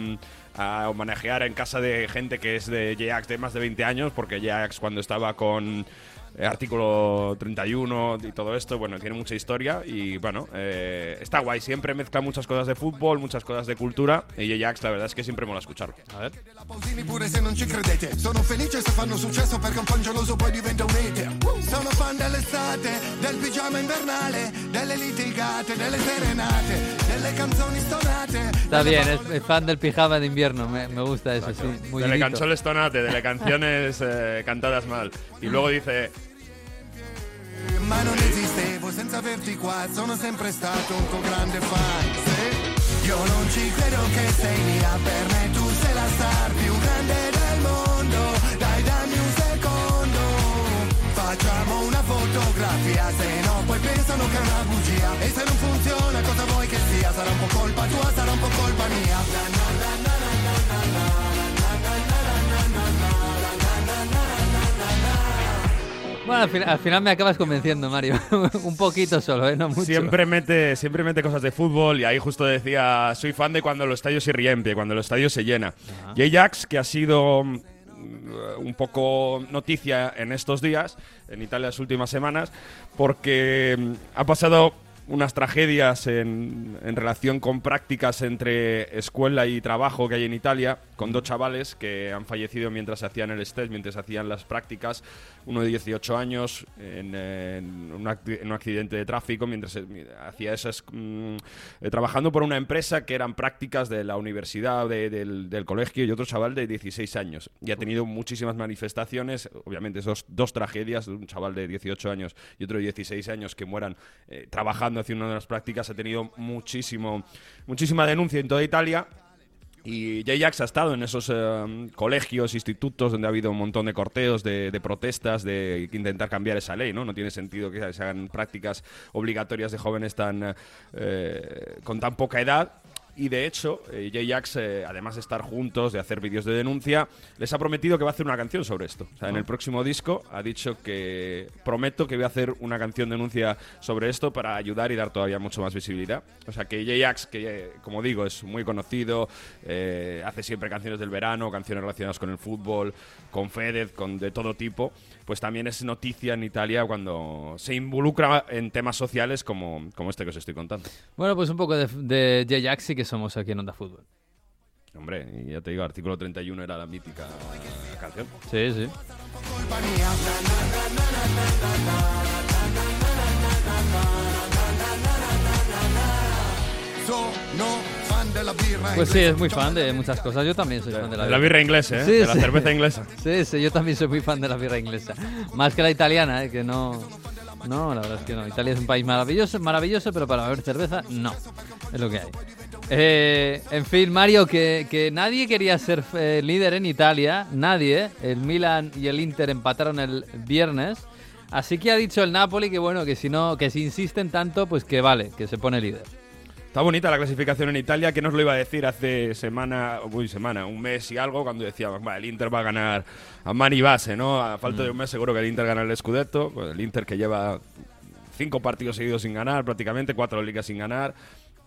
a homenajear en casa de gente que es de J-Ax de más de 20 años, porque J-Ax cuando estaba con eh, artículo 31 y todo esto, bueno, tiene mucha historia y bueno, eh, está guay, siempre mezcla muchas cosas de fútbol, muchas cosas de cultura y Ajax la verdad es que siempre mola escucharlo. A ver. Está bien, es, es fan del pijama de invierno, me, me gusta eso, Exacto. sí. Muy de le canciones eh, cantadas mal. Y luego dice, Ma non esistevo senza averti qua Sono sempre stato un tuo grande fan. Sì. Io non ci credo che sei mia Per me tu sei la star più grande del mondo. Dai dammi un secondo. Facciamo una fotografia Se no poi pensano che è una bugia. E se non funziona cosa vuoi che sia? Sarà un po' colpa tua, sarà un po' colpa mia Bueno, al, fin- al final me acabas convenciendo, Mario. un poquito solo, ¿eh? No mucho. Siempre mete, siempre mete cosas de fútbol y ahí justo decía, soy fan de cuando el estadio se riempie, cuando el estadio se llena. Y Ajax, que ha sido mm, un poco noticia en estos días, en Italia las últimas semanas, porque mm, ha pasado unas tragedias en, en relación con prácticas entre escuela y trabajo que hay en Italia, con dos chavales que han fallecido mientras hacían el stage, mientras hacían las prácticas, uno de 18 años en, en un, en un accidente de tráfico, mientras hacía esas, mm, eh, trabajando por una empresa que eran prácticas de la universidad, de- del, del colegio, y otro chaval de 16 años. Y ha tenido muchísimas manifestaciones, obviamente esos dos tragedias, un chaval de 18 años y otro de 16 años que mueran eh, trabajando una de las prácticas, ha tenido muchísimo, muchísima denuncia en toda Italia. Y J-Ax ha estado en esos eh, colegios, institutos donde ha habido un montón de corteos, de, de protestas, de intentar cambiar esa ley, ¿no? No tiene sentido que se hagan prácticas obligatorias de jóvenes tan eh, con tan poca edad. Y de hecho, eh, J-Ax, eh, además de estar juntos, de hacer vídeos de denuncia, les ha prometido que va a hacer una canción sobre esto. En el próximo disco ha dicho que prometo que voy a hacer una canción de denuncia sobre esto para ayudar y dar todavía mucho más visibilidad. O sea, que J-Ax, que como digo, es muy conocido, eh, hace siempre canciones del verano, canciones relacionadas con el fútbol, con Fedez, con de todo tipo, pues también es noticia en Italia cuando se involucra en temas sociales como, como este que os estoy contando. Bueno, pues un poco de, de J-Ax sí que somos aquí en Onda Fútbol. Hombre, y ya te digo, artículo 31 era la mítica canción. Sí, sí. Della birra Pues sí, es muy fan de muchas cosas. Yo también soy fan de la de la birra inglesa, ¿eh? De la cerveza inglesa. Sí, sí, yo también soy muy fan de la birra inglesa. Más que la italiana, ¿eh? que no. No, la verdad es que no. Italia es un país maravilloso, maravilloso, pero para beber cerveza, no. Es lo que hay. Eh, en fin, Mario, que, que nadie quería ser eh, líder en Italia, nadie. El Milan y el Inter empataron el viernes. Así que ha dicho el Napoli que bueno, que si no, que si insisten tanto, pues que vale, que se pone líder. Está bonita la clasificación en Italia, que nos lo iba a decir hace semana, uy, semana, un mes y algo, cuando decíamos, "Va, el Inter va a ganar a mani base, ¿no? A falta de un mes seguro que el Inter gana el Scudetto, pues el Inter que lleva cinco partidos seguidos sin ganar, prácticamente cuatro ligas sin ganar,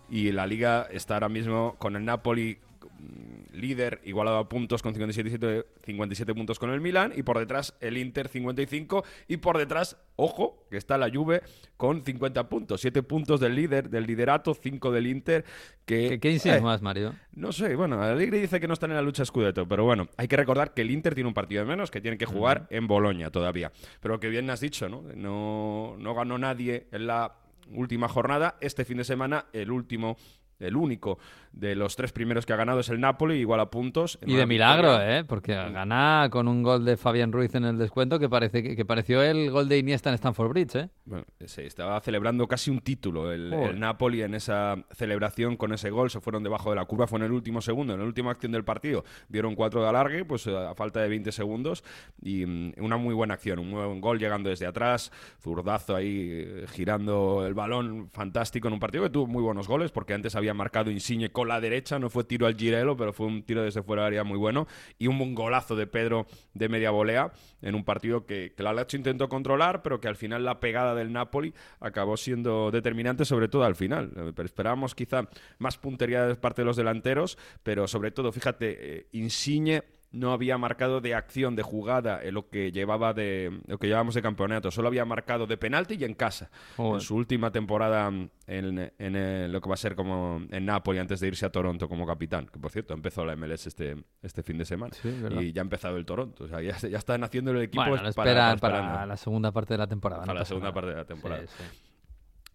y la liga está ahora mismo con el Napoli mm, líder igualado a puntos con 57, 57 puntos con el Milan y por detrás el Inter 55 y por detrás, ojo, que está la Juve con 50 puntos, 7 puntos del líder, del liderato, 5 del Inter que ¿Qué, qué eh, insinúas, Mario? no sé, bueno, Allegri dice que no están en la lucha Scudetto, pero bueno, hay que recordar que el Inter tiene un partido de menos, que tiene que jugar en Boloña todavía. Pero que bien has dicho, ¿no? No, no ganó nadie en la última jornada. Este fin de semana, el último, el único de los tres primeros que ha ganado es el Napoli, igual a puntos. Y de milagro, victoria. ¿eh? Porque gana con un gol de Fabián Ruiz en el descuento que, parece que, que pareció el gol de Iniesta en Stanford Bridge, ¿eh? Bueno, se estaba celebrando casi un título el, el Napoli en esa celebración con ese gol. Se fueron debajo de la curva, fue en el último segundo, en la última acción del partido. Dieron cuatro de alargue, pues eh, a falta de 20 segundos. Y mm, una muy buena acción, un buen gol llegando desde atrás, zurdazo ahí eh, girando el balón, fantástico en un partido que tuvo muy buenos goles, porque antes había marcado Insigne con la derecha, no fue tiro al girelo, pero fue un tiro desde fuera del área muy bueno. Y un golazo de Pedro de media volea en un partido que, que la Lazio intentó controlar, pero que al final la pegada del Napoli acabó siendo determinante, sobre todo al final. Eh, Pero esperábamos quizá más puntería de parte de los delanteros, pero sobre todo, fíjate, eh, Insigne no había marcado de acción, de jugada, en lo que llevaba de lo que llevábamos de campeonato. Solo había marcado de penalti y en casa. Joder. En su última temporada en, en, eh, lo que va a ser como en Napoli antes de irse a Toronto como capitán. Que por cierto, empezó la MLS este, este fin de semana. Sí, y ya ha empezado el Toronto. O sea, ya, ya están haciendo el equipo Bueno, lo es para- la segunda parte de la temporada. Para no la segunda nada. parte de la temporada. Sí, sí.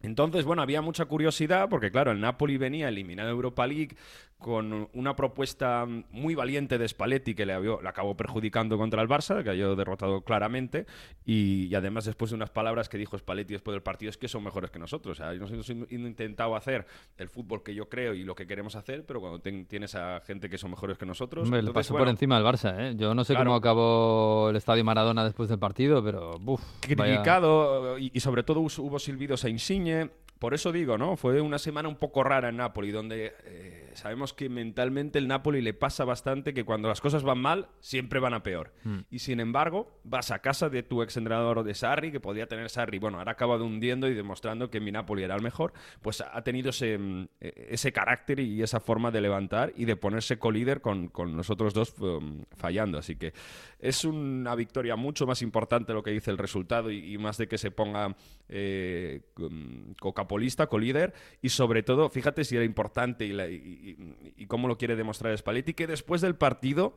Entonces, bueno, había mucha curiosidad porque, claro, el Napoli venía eliminado de Europa League con una propuesta muy valiente de Spalletti que le, le acabó perjudicando contra el Barça, que cayó derrotado claramente, y, y además después de unas palabras que dijo Spalletti después del partido es que son mejores que nosotros. O sea, nosotros hemos intentado hacer el fútbol que yo creo y lo que queremos hacer, pero cuando ten- tienes a gente que son mejores que nosotros... Entonces, pasó bueno, por encima al Barça, ¿eh? Yo no sé Claro. cómo acabó el estadio Maradona después del partido, pero vaya- criticado y, y sobre todo hubo silbidos a Insigne. Por eso digo, ¿no? Fue una semana un poco rara en Napoli, donde eh, sabemos que mentalmente el Napoli le pasa bastante que cuando las cosas van mal, siempre van a peor. Mm. Y sin embargo, vas a casa de tu exentrenador de Sarri, que podía tener Sarri, bueno, ahora ha acabado hundiendo y demostrando que mi Napoli era el mejor, pues ha tenido ese, mm, eh, ese carácter y esa forma de levantar y de ponerse colíder con, con los otros dos um, fallando. Así que es una victoria mucho más importante lo que dice el resultado y, y más de que se ponga eh, cocapolista, colíder y sobre todo, fíjate si era importante y, la- y- y- y cómo lo quiere demostrar Spalletti, que después del partido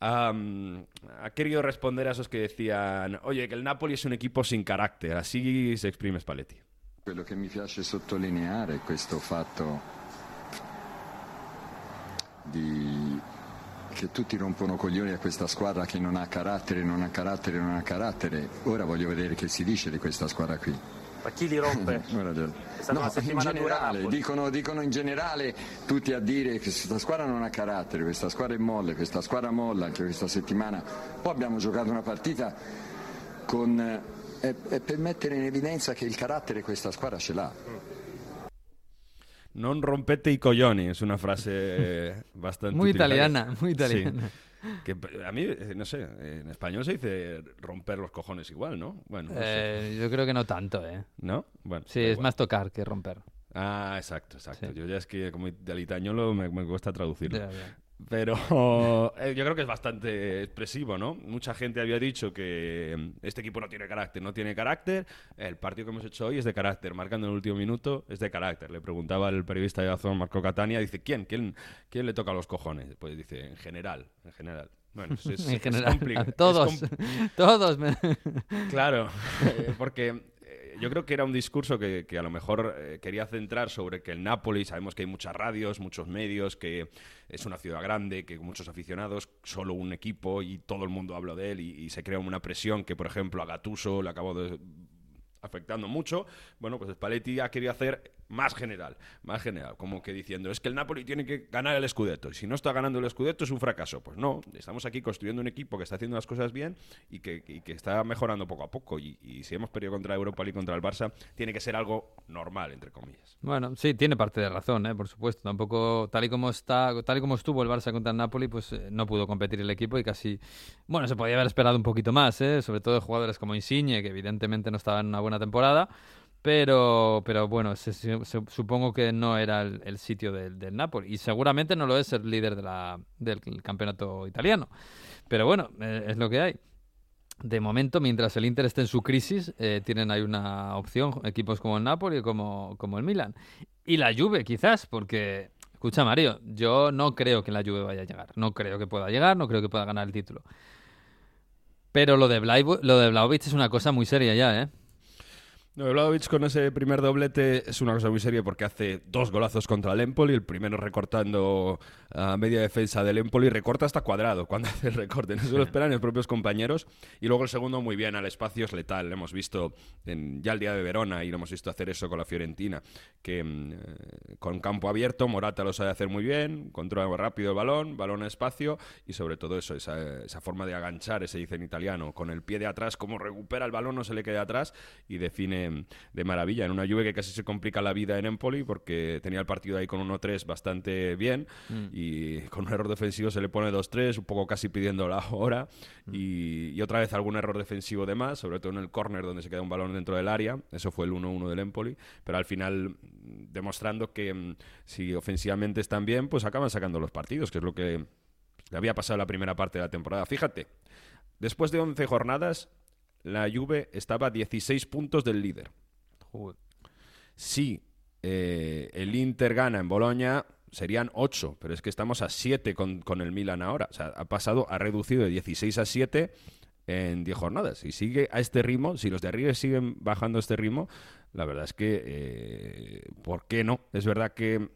am, ha querido responder a esos que decían, oye, que el Napoli es un equipo sin carácter, así se exprime Spalletti. Quello che mi piace sottolineare è questo fatto di che tutti rompono coglioni a questa squadra che non ha carattere, non ha carattere, non ha carattere. Ora voglio vedere che si dice di questa squadra qui. Ma chi li rompe? È stata No, una in settimana generale, dicono, dicono in generale tutti a dire che questa squadra non ha carattere, questa squadra è molle, questa squadra molla anche questa settimana. Poi abbiamo giocato una partita con, eh, è- è per mettere in evidenza che il carattere questa squadra ce l'ha. Non rompete i coglioni, es una frase eh, bastante... Muy utilizada. italiana, muy Sí. Que a mí, eh, no sé, en español se dice romper los cojones igual, ¿no? Bueno, no sé. Eh, yo creo que no tanto, ¿eh? ¿No? Bueno, Sí, es igual. más tocar que romper. Ah, exacto, exacto. Yo ya es que como italiano me, me cuesta traducirlo. Ya, ya. Pero eh, yo creo que es bastante expresivo, ¿no? Mucha gente había dicho que mm, este equipo no tiene carácter, no tiene carácter. El partido que hemos hecho hoy es de carácter, marcando en el último minuto es de carácter. Le preguntaba el periodista de Azón, Marco Catania, dice, ¿quién? ¿Quién, quién le toca los cojones? Pues dice, en general, en general. Bueno, es, en general, es todos, todos. me- Claro, porque yo creo que era un discurso que, a lo mejor eh, quería centrar sobre que el Napoli, sabemos que hay muchas radios, muchos medios, que es una ciudad grande, que muchos aficionados, solo un equipo y todo el mundo habla de él y, se crea una presión que, por ejemplo, a Gattuso le acabó afectando mucho, bueno, pues Spalletti ha querido hacer más general, más general, como que diciendo, es que el Napoli tiene que ganar el Scudetto, y si no está ganando el Scudetto es un fracaso. Pues no, estamos aquí construyendo un equipo que está haciendo las cosas bien y que, y está mejorando poco a poco, y, y si hemos perdido contra Europa League contra el Barça, tiene que ser algo normal, entre comillas. Bueno, sí, tiene parte de razón, ¿eh? por supuesto. Tampoco, tal y como está, tal y como estuvo el Barça contra el Napoli, pues eh, no pudo competir el equipo y casi, bueno, se podía haber esperado un poquito más, ¿eh? sobre todo de jugadores como Insigne, que evidentemente no estaba en una buena temporada. Pero, pero bueno, se- se- supongo que no era el, sitio del, Napoli. Y seguramente no lo es el líder del campeonato italiano. Pero bueno, eh, es lo que hay. De momento, mientras el Inter esté en su crisis, eh, tienen ahí una opción, equipos como el Napoli y como, como el Milan. Y la Juve, quizás, porque, escucha Mario, yo no creo que la Juve vaya a llegar. No creo que pueda llegar, no creo que pueda ganar el título. Pero lo de, Blaivo- lo de es una cosa muy seria ya, ¿eh? No, Vlahovic con ese primer doblete es una cosa muy seria porque hace dos golazos contra el Empoli, el primero recortando a media defensa del Empoli, recorta hasta cuadrado cuando hace el recorte, no se lo esperan los propios compañeros, y luego el segundo muy bien, al espacio es letal, lo hemos visto en- ya el día de Verona y lo hemos visto hacer eso con la Fiorentina, que mm, eh, con campo abierto Morata lo sabe hacer muy bien, controla rápido el balón, balón a espacio y sobre todo eso, esa, esa forma de aganchar, se dice en italiano, con el pie de atrás, como recupera el balón, no se le queda atrás y define de maravilla. En una lluvia que casi se complica la vida en Empoli porque tenía el partido ahí con 1-3 bastante bien Mm. y con un error defensivo se le pone 2-3, un poco casi pidiendo la hora y, y otra vez algún error defensivo de más, sobre todo en el córner donde se queda un balón dentro del área. Eso fue el 1-1 del Empoli, pero al final mm, demostrando que mm, si ofensivamente están bien, pues acaban sacando los partidos, que es lo que le había pasado la primera parte de la temporada. Fíjate, después de 11 jornadas, la Juve estaba a 16 puntos del líder. Si eh, el Inter gana en Boloña, serían 8, pero es que estamos a 7 con, con el Milan ahora. O sea, ha pasado, ha reducido de 16 a 7 en 10 jornadas. Si sigue a este ritmo, si los de arriba siguen bajando este ritmo, la verdad es que, eh, ¿por qué no? Es verdad que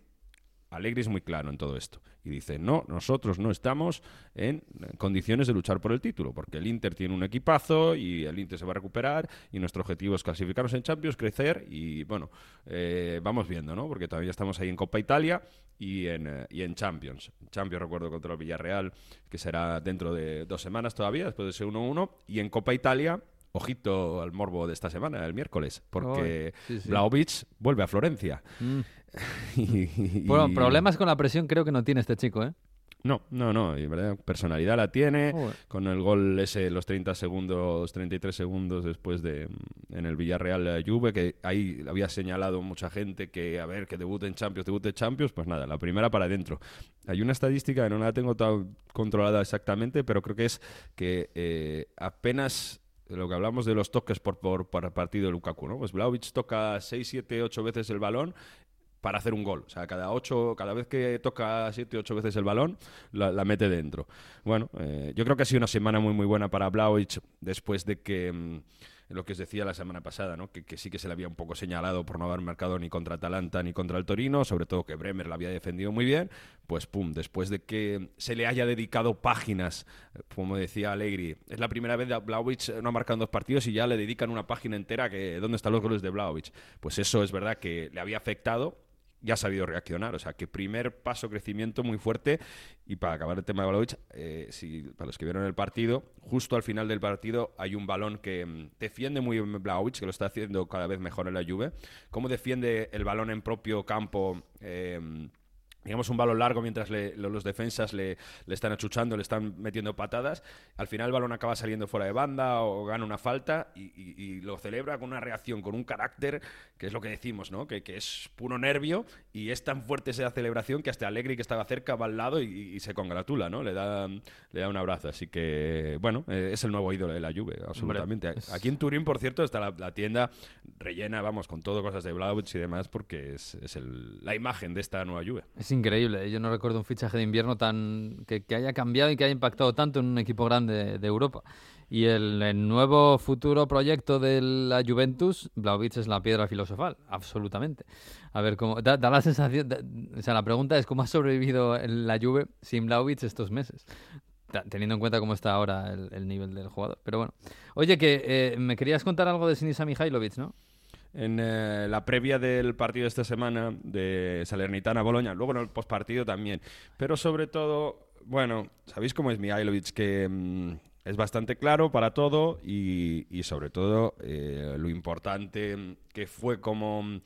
Allegri es muy claro en todo esto. Y dice, no, nosotros no estamos en condiciones de luchar por el título, porque el Inter tiene un equipazo y el Inter se va a recuperar y nuestro objetivo es clasificarnos en Champions, crecer y bueno, eh, vamos viendo, ¿no? Porque todavía estamos ahí en Copa Italia y en, eh, y en Champions. Champions recuerdo contra el Villarreal, que será dentro de dos semanas todavía, después de ese 1-1. Y en Copa Italia... Ojito al morbo de esta semana, el miércoles, porque Ay, sí, sí. Vlahovic vuelve a Florencia. Mm. Y- y- Bueno, problemas con la presión creo que no tiene este chico, ¿eh? No, no, no, y verdad, personalidad la tiene, con el gol ese, los 30 segundos, 33 segundos después de en el Villarreal eh, Juve, que ahí había señalado mucha gente que, a ver, que debute en Champions, debute en Champions, pues nada, la primera para adentro. Hay una estadística que no la tengo tan controlada exactamente, pero creo que es que eh, apenas lo que hablamos de los toques por, por, partido de Lukaku, ¿no? Pues Vlahovic toca 6, 7, 8 veces el balón para hacer un gol. O sea, cada ocho, cada vez que toca siete, ocho veces el balón, la, la mete dentro. Bueno, eh, yo creo que ha sido una semana muy, muy buena para Blaovic después de que, mm, lo que os decía la semana pasada, ¿no? que, sí que se le había un poco señalado por no haber marcado ni contra Atalanta ni contra el Torino, sobre todo que Bremer la había defendido muy bien, pues pum, después de que se le haya dedicado páginas, como decía Allegri, es la primera vez que Blaovic no ha marcado dos partidos y ya le dedican una página entera que dónde están los goles de Blaovic. Pues eso es verdad que le había afectado ya ha sabido reaccionar. O sea, que primer paso crecimiento muy fuerte. Y para acabar el tema de Vlahovic, eh, si, para los que vieron el partido, justo al final del partido hay un balón que mm, defiende muy bien Vlahovic, que lo está haciendo cada vez mejor en la Juve. Cómo defiende el balón en propio campo. eh, digamos, un balón largo mientras le- lo- los defensas le, le están achuchando, le están metiendo patadas. Al final el balón acaba saliendo fuera de banda o gana una falta y, y- y lo celebra con una reacción, con un carácter, que es lo que decimos, ¿no? Que, que es puro nervio y es tan fuerte esa celebración que hasta Allegri, que estaba cerca, va al lado y, y se congratula, ¿no? Le da, le da un abrazo. Así que, bueno, eh, es el nuevo ídolo de la Juve, absolutamente. Aquí en Turín, por cierto, está la, la tienda rellena, vamos, con todo cosas de Vlahovic y demás, porque es, es el- la imagen de esta nueva Juve. Es increíble. ¿eh? Yo no recuerdo un fichaje de invierno tan que, que haya cambiado y que haya impactado tanto en un equipo grande de Europa. Y el, nuevo futuro proyecto de la Juventus, Vlahovic es la piedra filosofal, absolutamente. A ver cómo da, da la sensación, da- o sea, la pregunta es cómo ha sobrevivido la Juve sin Vlahovic estos meses. Teniendo en cuenta cómo está ahora el, el nivel del jugador. Pero bueno. Oye, que eh, me querías contar algo de Sinisa Mihailovic, ¿no? En eh, la previa del partido de esta semana de Salernitana-Boloña, luego en el postpartido también. Pero sobre todo, bueno, sabéis cómo es Mihailovic, que mm, es bastante claro para todo y, y sobre todo eh, lo importante que fue como, mm,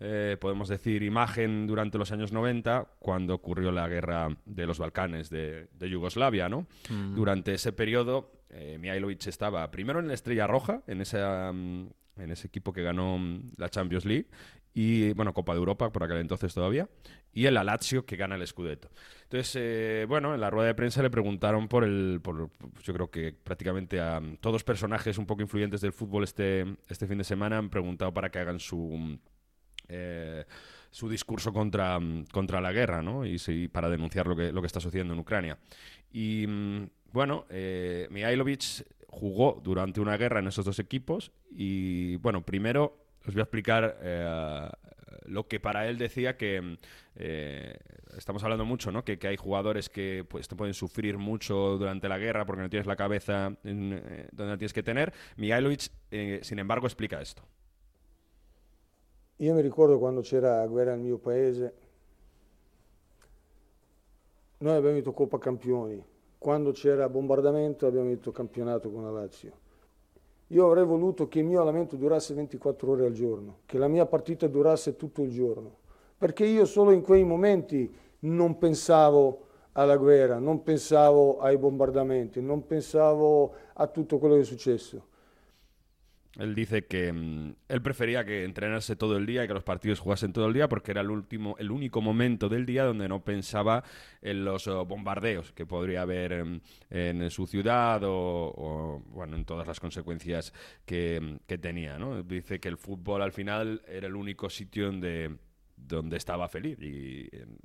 eh, podemos decir, imagen durante los años 90, cuando ocurrió la guerra de los Balcanes de, de Yugoslavia, ¿no? Mm. Durante ese periodo, eh, Mihailovic estaba primero en la Estrella Roja, en esa, en ese equipo que ganó mm, la Champions League y, bueno, Copa de Europa por aquel entonces todavía, y el Lazio que gana el Scudetto. Entonces, eh, bueno, en la rueda de prensa le preguntaron por el, por, yo creo que prácticamente a mm, todos personajes un poco influyentes del fútbol este, este fin de semana han preguntado para que hagan su... mm, eh, su discurso contra, contra la guerra, ¿no? Y sí, para denunciar lo que, lo que está sucediendo en Ucrania. Y bueno, eh, Mihailovic jugó durante una guerra en esos dos equipos y bueno, primero os voy a explicar eh, lo que para él decía que mm, eh, estamos hablando mucho, ¿no? Que, que hay jugadores que pues te pueden sufrir mucho durante la guerra porque no tienes la cabeza eh, donde la tienes que tener. Mihailovic, sin embargo, explica esto. Io mi ricordo quando c'era guerra nel mio paese, noi abbiamo vinto Coppa Campioni, quando c'era bombardamento abbiamo vinto campionato con la Lazio. Io avrei voluto che il mio allenamento durasse 24 ore al giorno, che la mia partita durasse tutto il giorno, perché io solo in quei momenti non pensavo alla guerra, non pensavo ai bombardamenti, non pensavo a tutto quello che è successo. Él dice que mm, él prefería que entrenarse todo el día y que los partidos jugasen todo el día porque era el último, el único momento del día donde no pensaba en los oh, bombardeos que podría haber em, en su ciudad o, bueno en todas las consecuencias que, mm, que tenía. ¿no? Dice que el fútbol al final era el único sitio donde donde estaba feliz y en,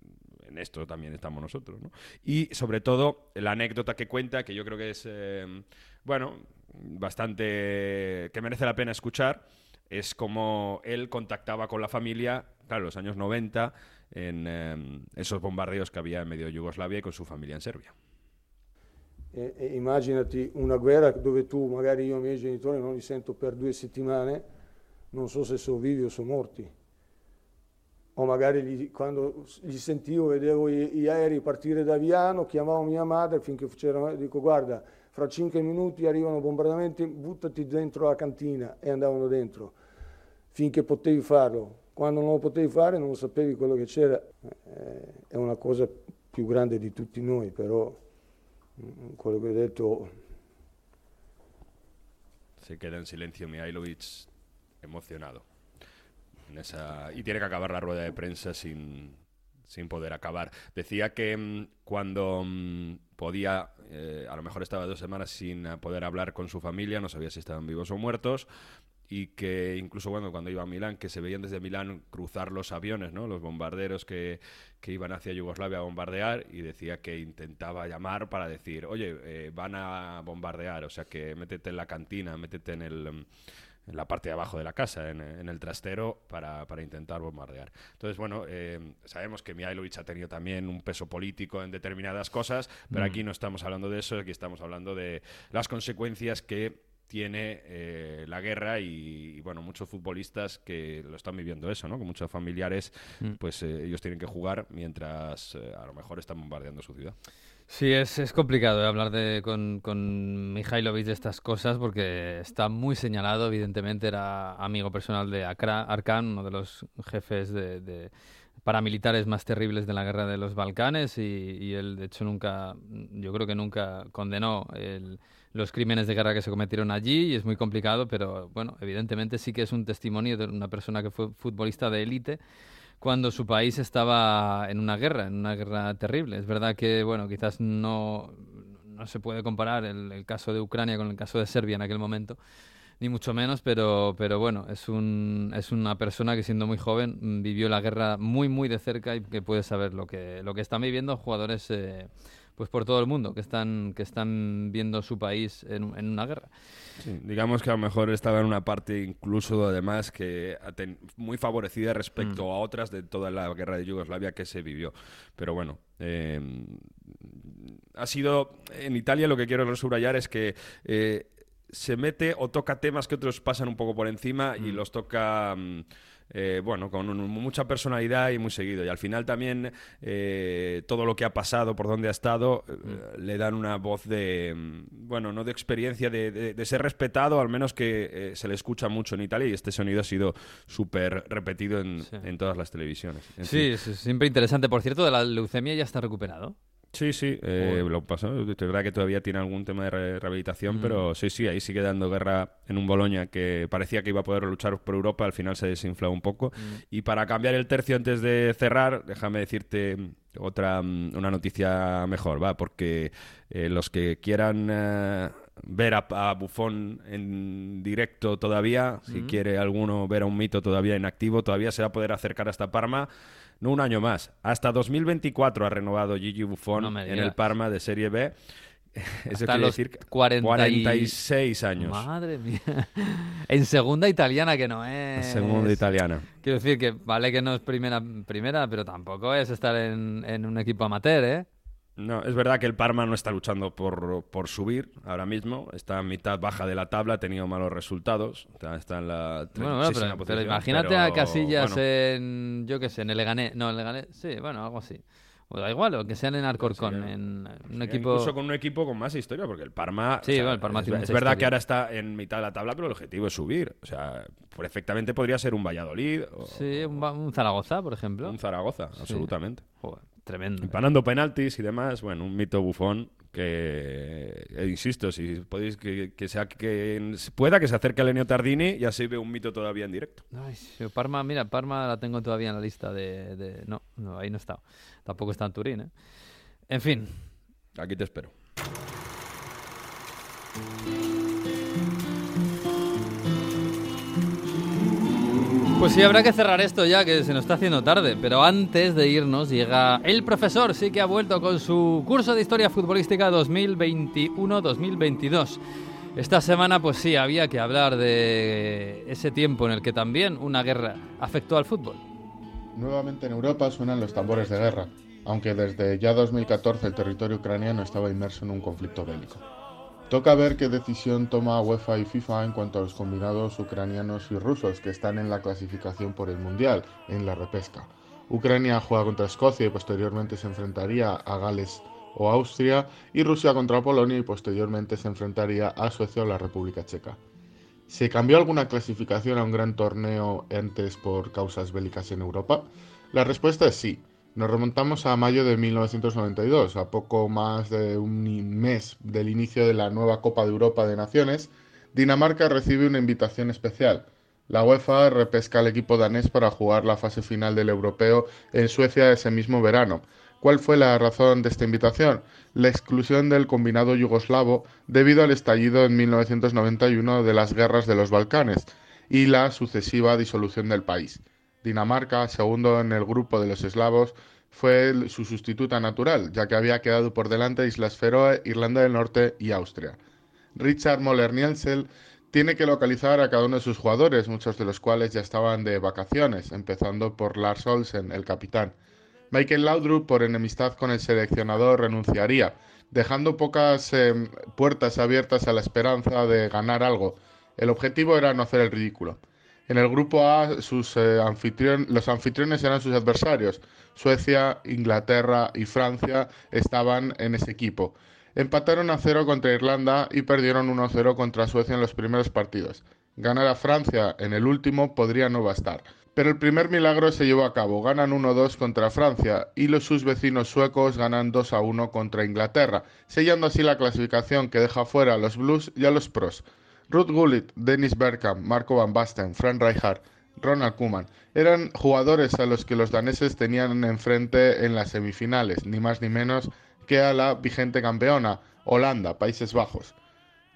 en esto también estamos nosotros. ¿no? Y sobre todo la anécdota que cuenta, que yo creo que es, eh, bueno, bastante que merece la pena escuchar, es como él contactaba con la familia, claro, en los años 90, en eh, esos bombardeos que había en medio de Yugoslavia y con su familia en Serbia. E- e immaginati una guerra dove tu, magari io e i miei genitori non li sento per due settimane, non so se sono vivi o sono morti. O magari gli- quando li sentivo, vedevo i, gli aerei partire da Viano, chiamavo mia madre finché c'era, dico guarda, fra cinque minuti arrivano bombardamenti, buttati dentro la cantina e andavano dentro, finché potevi farlo. Quando non lo potevi fare non sapevi quello che c'era. Eh, è una cosa più grande di tutti noi, però mm, quello che ho detto Se queda en silencio Mihailovic emocionado. En esa... Y tiene que acabar la rueda de prensa sin, sin poder acabar. Decía que mm, cuando mm, podía, eh, a lo mejor estaba dos semanas sin eh, poder hablar con su familia, no sabía si estaban vivos o muertos, y que incluso bueno, cuando iba a Milán, que se veían desde Milán cruzar los aviones, ¿no? los bombarderos que, que iban hacia Yugoslavia a bombardear, y decía que intentaba llamar para decir, oye, eh, van a bombardear, o sea que métete en la cantina, métete en el... en la parte de abajo de la casa, en, en el trastero, para, para intentar bombardear. Entonces, bueno, eh, sabemos que Mihailovic ha tenido también un peso político en determinadas cosas, pero Mm. aquí no estamos hablando de eso, aquí estamos hablando de las consecuencias que tiene eh, la guerra y, y, bueno, muchos futbolistas que lo están viviendo eso, ¿no? Que muchos familiares, Mm. pues eh, ellos tienen que jugar mientras eh, a lo mejor están bombardeando su ciudad. Sí, es, es complicado eh, hablar de, con, con Mihailovic de estas cosas porque está muy señalado, evidentemente era amigo personal de Arkan, uno de los jefes de, paramilitares más terribles de la guerra de los Balcanes y, y él de hecho nunca, yo creo que nunca condenó el- los crímenes de guerra que se cometieron allí y es muy complicado, pero bueno, evidentemente sí que es un testimonio de una persona que fue futbolista de élite cuando su país estaba en una guerra, en una guerra terrible. Es verdad que, bueno, quizás no, no se puede comparar el, caso de Ucrania con el caso de Serbia en aquel momento, ni mucho menos, pero, pero bueno, es, un, es una persona que siendo muy joven vivió la guerra muy, muy de cerca y que puede saber lo que, lo que están viviendo jugadores eh, pues por todo el mundo que están, que están viendo su país en, en una guerra. Sí, digamos que a lo mejor estaba en una parte incluso además que muy favorecida respecto Mm. a otras de toda la guerra de Yugoslavia que se vivió. Pero bueno, eh, ha sido en Italia lo que quiero subrayar es que eh, se mete o toca temas que otros pasan un poco por encima y los toca mm, eh, bueno con un- mucha personalidad y muy seguido y al final también eh, todo lo que ha pasado por donde ha estado eh, le dan una voz de mm, bueno no de experiencia de, de- de ser respetado al menos que eh, se le escucha mucho en Italia y este sonido ha sido súper repetido en, en todas las televisiones En Sí, fin. es siempre interesante. Por cierto, de la leucemia ya está recuperado. Sí, sí, eh, lo pasó. Es verdad que todavía tiene algún tema de re- rehabilitación, Mm. pero sí, sí, ahí sigue dando guerra en un Boloña que parecía que iba a poder luchar por Europa, al final se desinfló un poco. Mm. Y para cambiar el tercio antes de cerrar, déjame decirte otra mm, una noticia mejor, va, porque eh, los que quieran eh, ver a, a Buffon en directo todavía, si quiere alguno ver a un mito todavía en activo, todavía se va a poder acercar hasta Parma. No un año más, hasta 2024 ha renovado Gigi Buffon No en el Parma de Serie B. Eso Hasta quiere los decir que 40 y- 46 años. Madre mía. En segunda italiana que no es. Segunda italiana. Quiero decir que vale que no es primera, primera pero tampoco es estar en, en un equipo amateur, ¿eh? No, es verdad que el Parma no está luchando por, por subir ahora mismo. Está a mitad baja de la tabla, ha tenido malos resultados. Está, está en la Bueno, bueno, 36ª pero, imagínate a Casillas bueno, en, yo qué sé, en el Leganés. No, en el Leganés, sí, bueno, algo así. O da igual, o que sean en Alcorcón, en un equipo... Incluso con un equipo con más historia, porque el Parma. Sí, bueno, el Parma es, tiene es verdad historia. que ahora está en mitad de la tabla, pero el objetivo es subir. O sea, perfectamente podría ser un Valladolid o Sí, un, un Zaragoza, por ejemplo. un Zaragoza, Sí. absolutamente. Joder, tremendo. Empanando penaltis y demás, bueno, un mito bufón que, eh, insisto, si podéis que, que sea que pueda que se acerque a Lenio Tardini y así ve un mito todavía en directo. Ay, Parma, mira, Parma la tengo todavía en la lista de... de- No, no, ahí no está. Tampoco está en Turín, ¿eh? En fin. Aquí te espero. Pues sí, habrá que cerrar esto ya, que se nos está haciendo tarde. Pero antes de irnos llega el profesor, sí que ha vuelto con su curso de Historia Futbolística 2021-2022. Esta semana, pues sí, había que hablar de ese tiempo en el que también una guerra afectó al fútbol. Nuevamente en Europa suenan los tambores de guerra, aunque desde ya 2014 el territorio ucraniano estaba inmerso en un conflicto bélico. Toca ver qué decisión toma UEFA y FIFA en cuanto a los combinados ucranianos y rusos que están en la clasificación por el Mundial, en la repesca. Ucrania juega contra Escocia y posteriormente se enfrentaría a Gales o Austria, y Rusia contra Polonia y posteriormente se enfrentaría a Suecia o la República Checa. ¿Se cambió alguna clasificación a un gran torneo antes por causas bélicas en Europa? La respuesta es sí. Nos remontamos a mayo de 1992, a poco más de un mes del inicio de la nueva Copa de Europa de Naciones. Dinamarca recibe una invitación especial. La UEFA repesca al equipo danés para jugar la fase final del europeo en Suecia ese mismo verano. ¿Cuál fue la razón de esta invitación? La exclusión del combinado yugoslavo debido al estallido en 1991 de las guerras de los Balcanes y la sucesiva disolución del país. Dinamarca, segundo en el grupo de los eslavos, fue su sustituta natural, ya que había quedado por delante Islas Feroe, Irlanda del Norte y Austria. Richard Moller Nielsen tiene que localizar a cada uno de sus jugadores, muchos de los cuales ya estaban de vacaciones, empezando por Lars Olsen, el capitán. Michael Laudrup, por enemistad con el seleccionador, renunciaría, dejando pocas eh, puertas abiertas a la esperanza de ganar algo. El objetivo era no hacer el ridículo. En el grupo A, sus, eh, los anfitriones eran sus adversarios. Suecia, Inglaterra y Francia estaban en ese equipo. Empataron a cero contra Irlanda y perdieron 1-0 contra Suecia en los primeros partidos. Ganar a Francia en el último podría no bastar. Pero el primer milagro se llevó a cabo. Ganan 1-2 contra Francia y los sus vecinos suecos ganan 2-1 contra Inglaterra, sellando así la clasificación que deja fuera a los Blues y a los Pros. Ruth Gullit, Dennis Bergkamp, Marco Van Basten, Frank Rijkaard, Ronald Koeman eran jugadores a los que los daneses tenían enfrente en las semifinales, ni más ni menos que a la vigente campeona, Holanda, Países Bajos.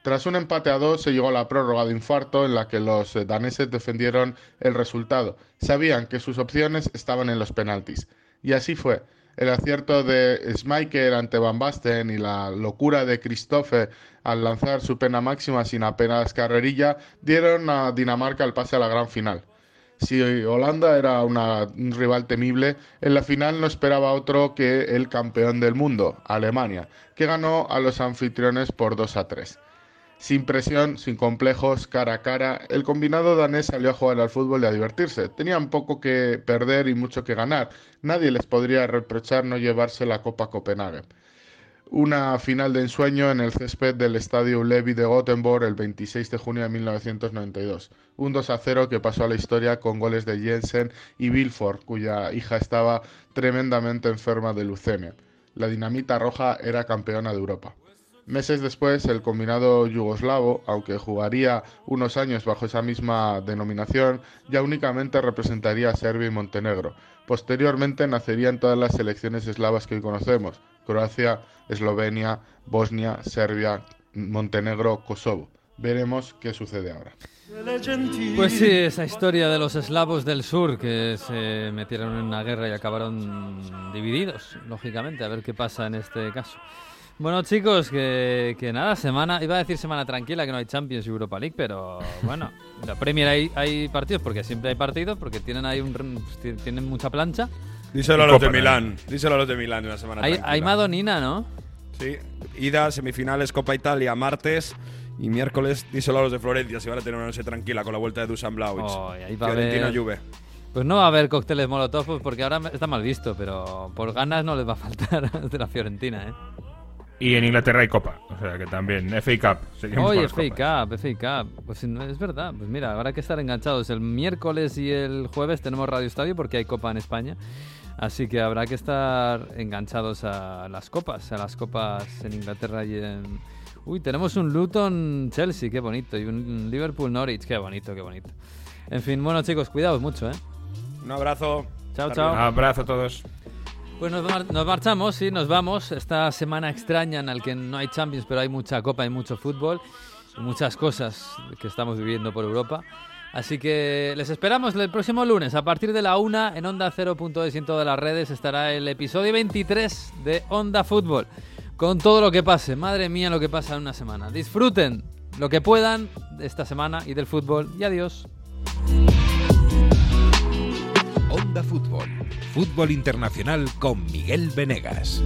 Tras un empate a dos se llegó a la prórroga de infarto en la que los eh, daneses defendieron el resultado. Sabían que sus opciones estaban en los penaltis. Y así fue. El acierto de Schmeichel ante Van Basten y la locura de Christophe al lanzar su pena máxima sin apenas carrerilla dieron a Dinamarca el pase a la gran final. Si Holanda era una- un rival temible, en la final no esperaba otro que el campeón del mundo, Alemania, que ganó a los anfitriones por 2 a 3. Sin presión, sin complejos, cara a cara, el combinado danés salió a jugar al fútbol y a divertirse. Tenían poco que perder y mucho que ganar. Nadie les podría reprochar no llevarse la Copa Copenhague. Una final de ensueño en el césped del Estadio Levi de Gothenburg el 26 de junio de 1992. Un 2 a 0 que pasó a la historia con goles de Jensen y Wilford, cuya hija estaba tremendamente enferma de leucemia. la dinamita roja era campeona de Europa. Meses después, el combinado yugoslavo, aunque jugaría unos años bajo esa misma denominación, ya únicamente representaría a Serbia y Montenegro. Posteriormente nacerían todas las selecciones eslavas que hoy conocemos, Croacia, Eslovenia, Bosnia, Serbia, Montenegro, Kosovo. Veremos qué sucede ahora. Pues sí, esa historia de los eslavos del sur que se metieron en una guerra y acabaron divididos, lógicamente, a ver qué pasa en este caso. Bueno, chicos, que, que nada, semana, iba a decir semana tranquila, que no hay Champions y Europa League, pero bueno, la Premier hay, hay partidos, porque siempre hay partidos, porque tienen ahí un, tienen mucha plancha. Díselo a los de. Milán. Díselo a los de Milán en la semana Hay, tranquila. hay Madonina, ¿no? Sí, ida, semifinales, Copa Italia, martes. Y miércoles, díselo a los de Florencia, si van a tener una noche tranquila con la vuelta de Dusan Blaovic. Oh, y ahí va a Fiorentina haber- Juve. Pues no va a haber cócteles molotov, pues porque ahora está mal visto, pero por ganas no les va a faltar de la Fiorentina, ¿eh? Y en Inglaterra hay Copa, o sea que también FA Cup. Oye, FA. Cup, FA Cup. Pues es verdad. Pues mira, habrá que estar enganchados. El miércoles y el jueves tenemos Radio Estadio porque hay Copa en España. Así que habrá que estar enganchados a las copas, a las copas en Inglaterra y en... Uy, tenemos un Luton-Chelsea, qué bonito. Y un Liverpool-Norwich, qué bonito, qué bonito. En fin, bueno chicos, cuidaos mucho, ¿eh? Un abrazo. Chao, chao. luego. Abrazo a todos. Pues nos, mar- nos marchamos, sí, nos vamos. Esta semana extraña en la que no hay Champions, pero hay mucha copa y mucho fútbol. Y muchas cosas que estamos viviendo por Europa. Así que les esperamos el próximo lunes a partir de la una en Onda 0.es y en todas las redes estará el episodio 23 de Onda Fútbol. Con todo lo que pase, madre mía lo que pasa en una semana. Disfruten lo que puedan de esta semana y del fútbol y adiós. Onda Fútbol. Fútbol Internacional con Miguel Venegas.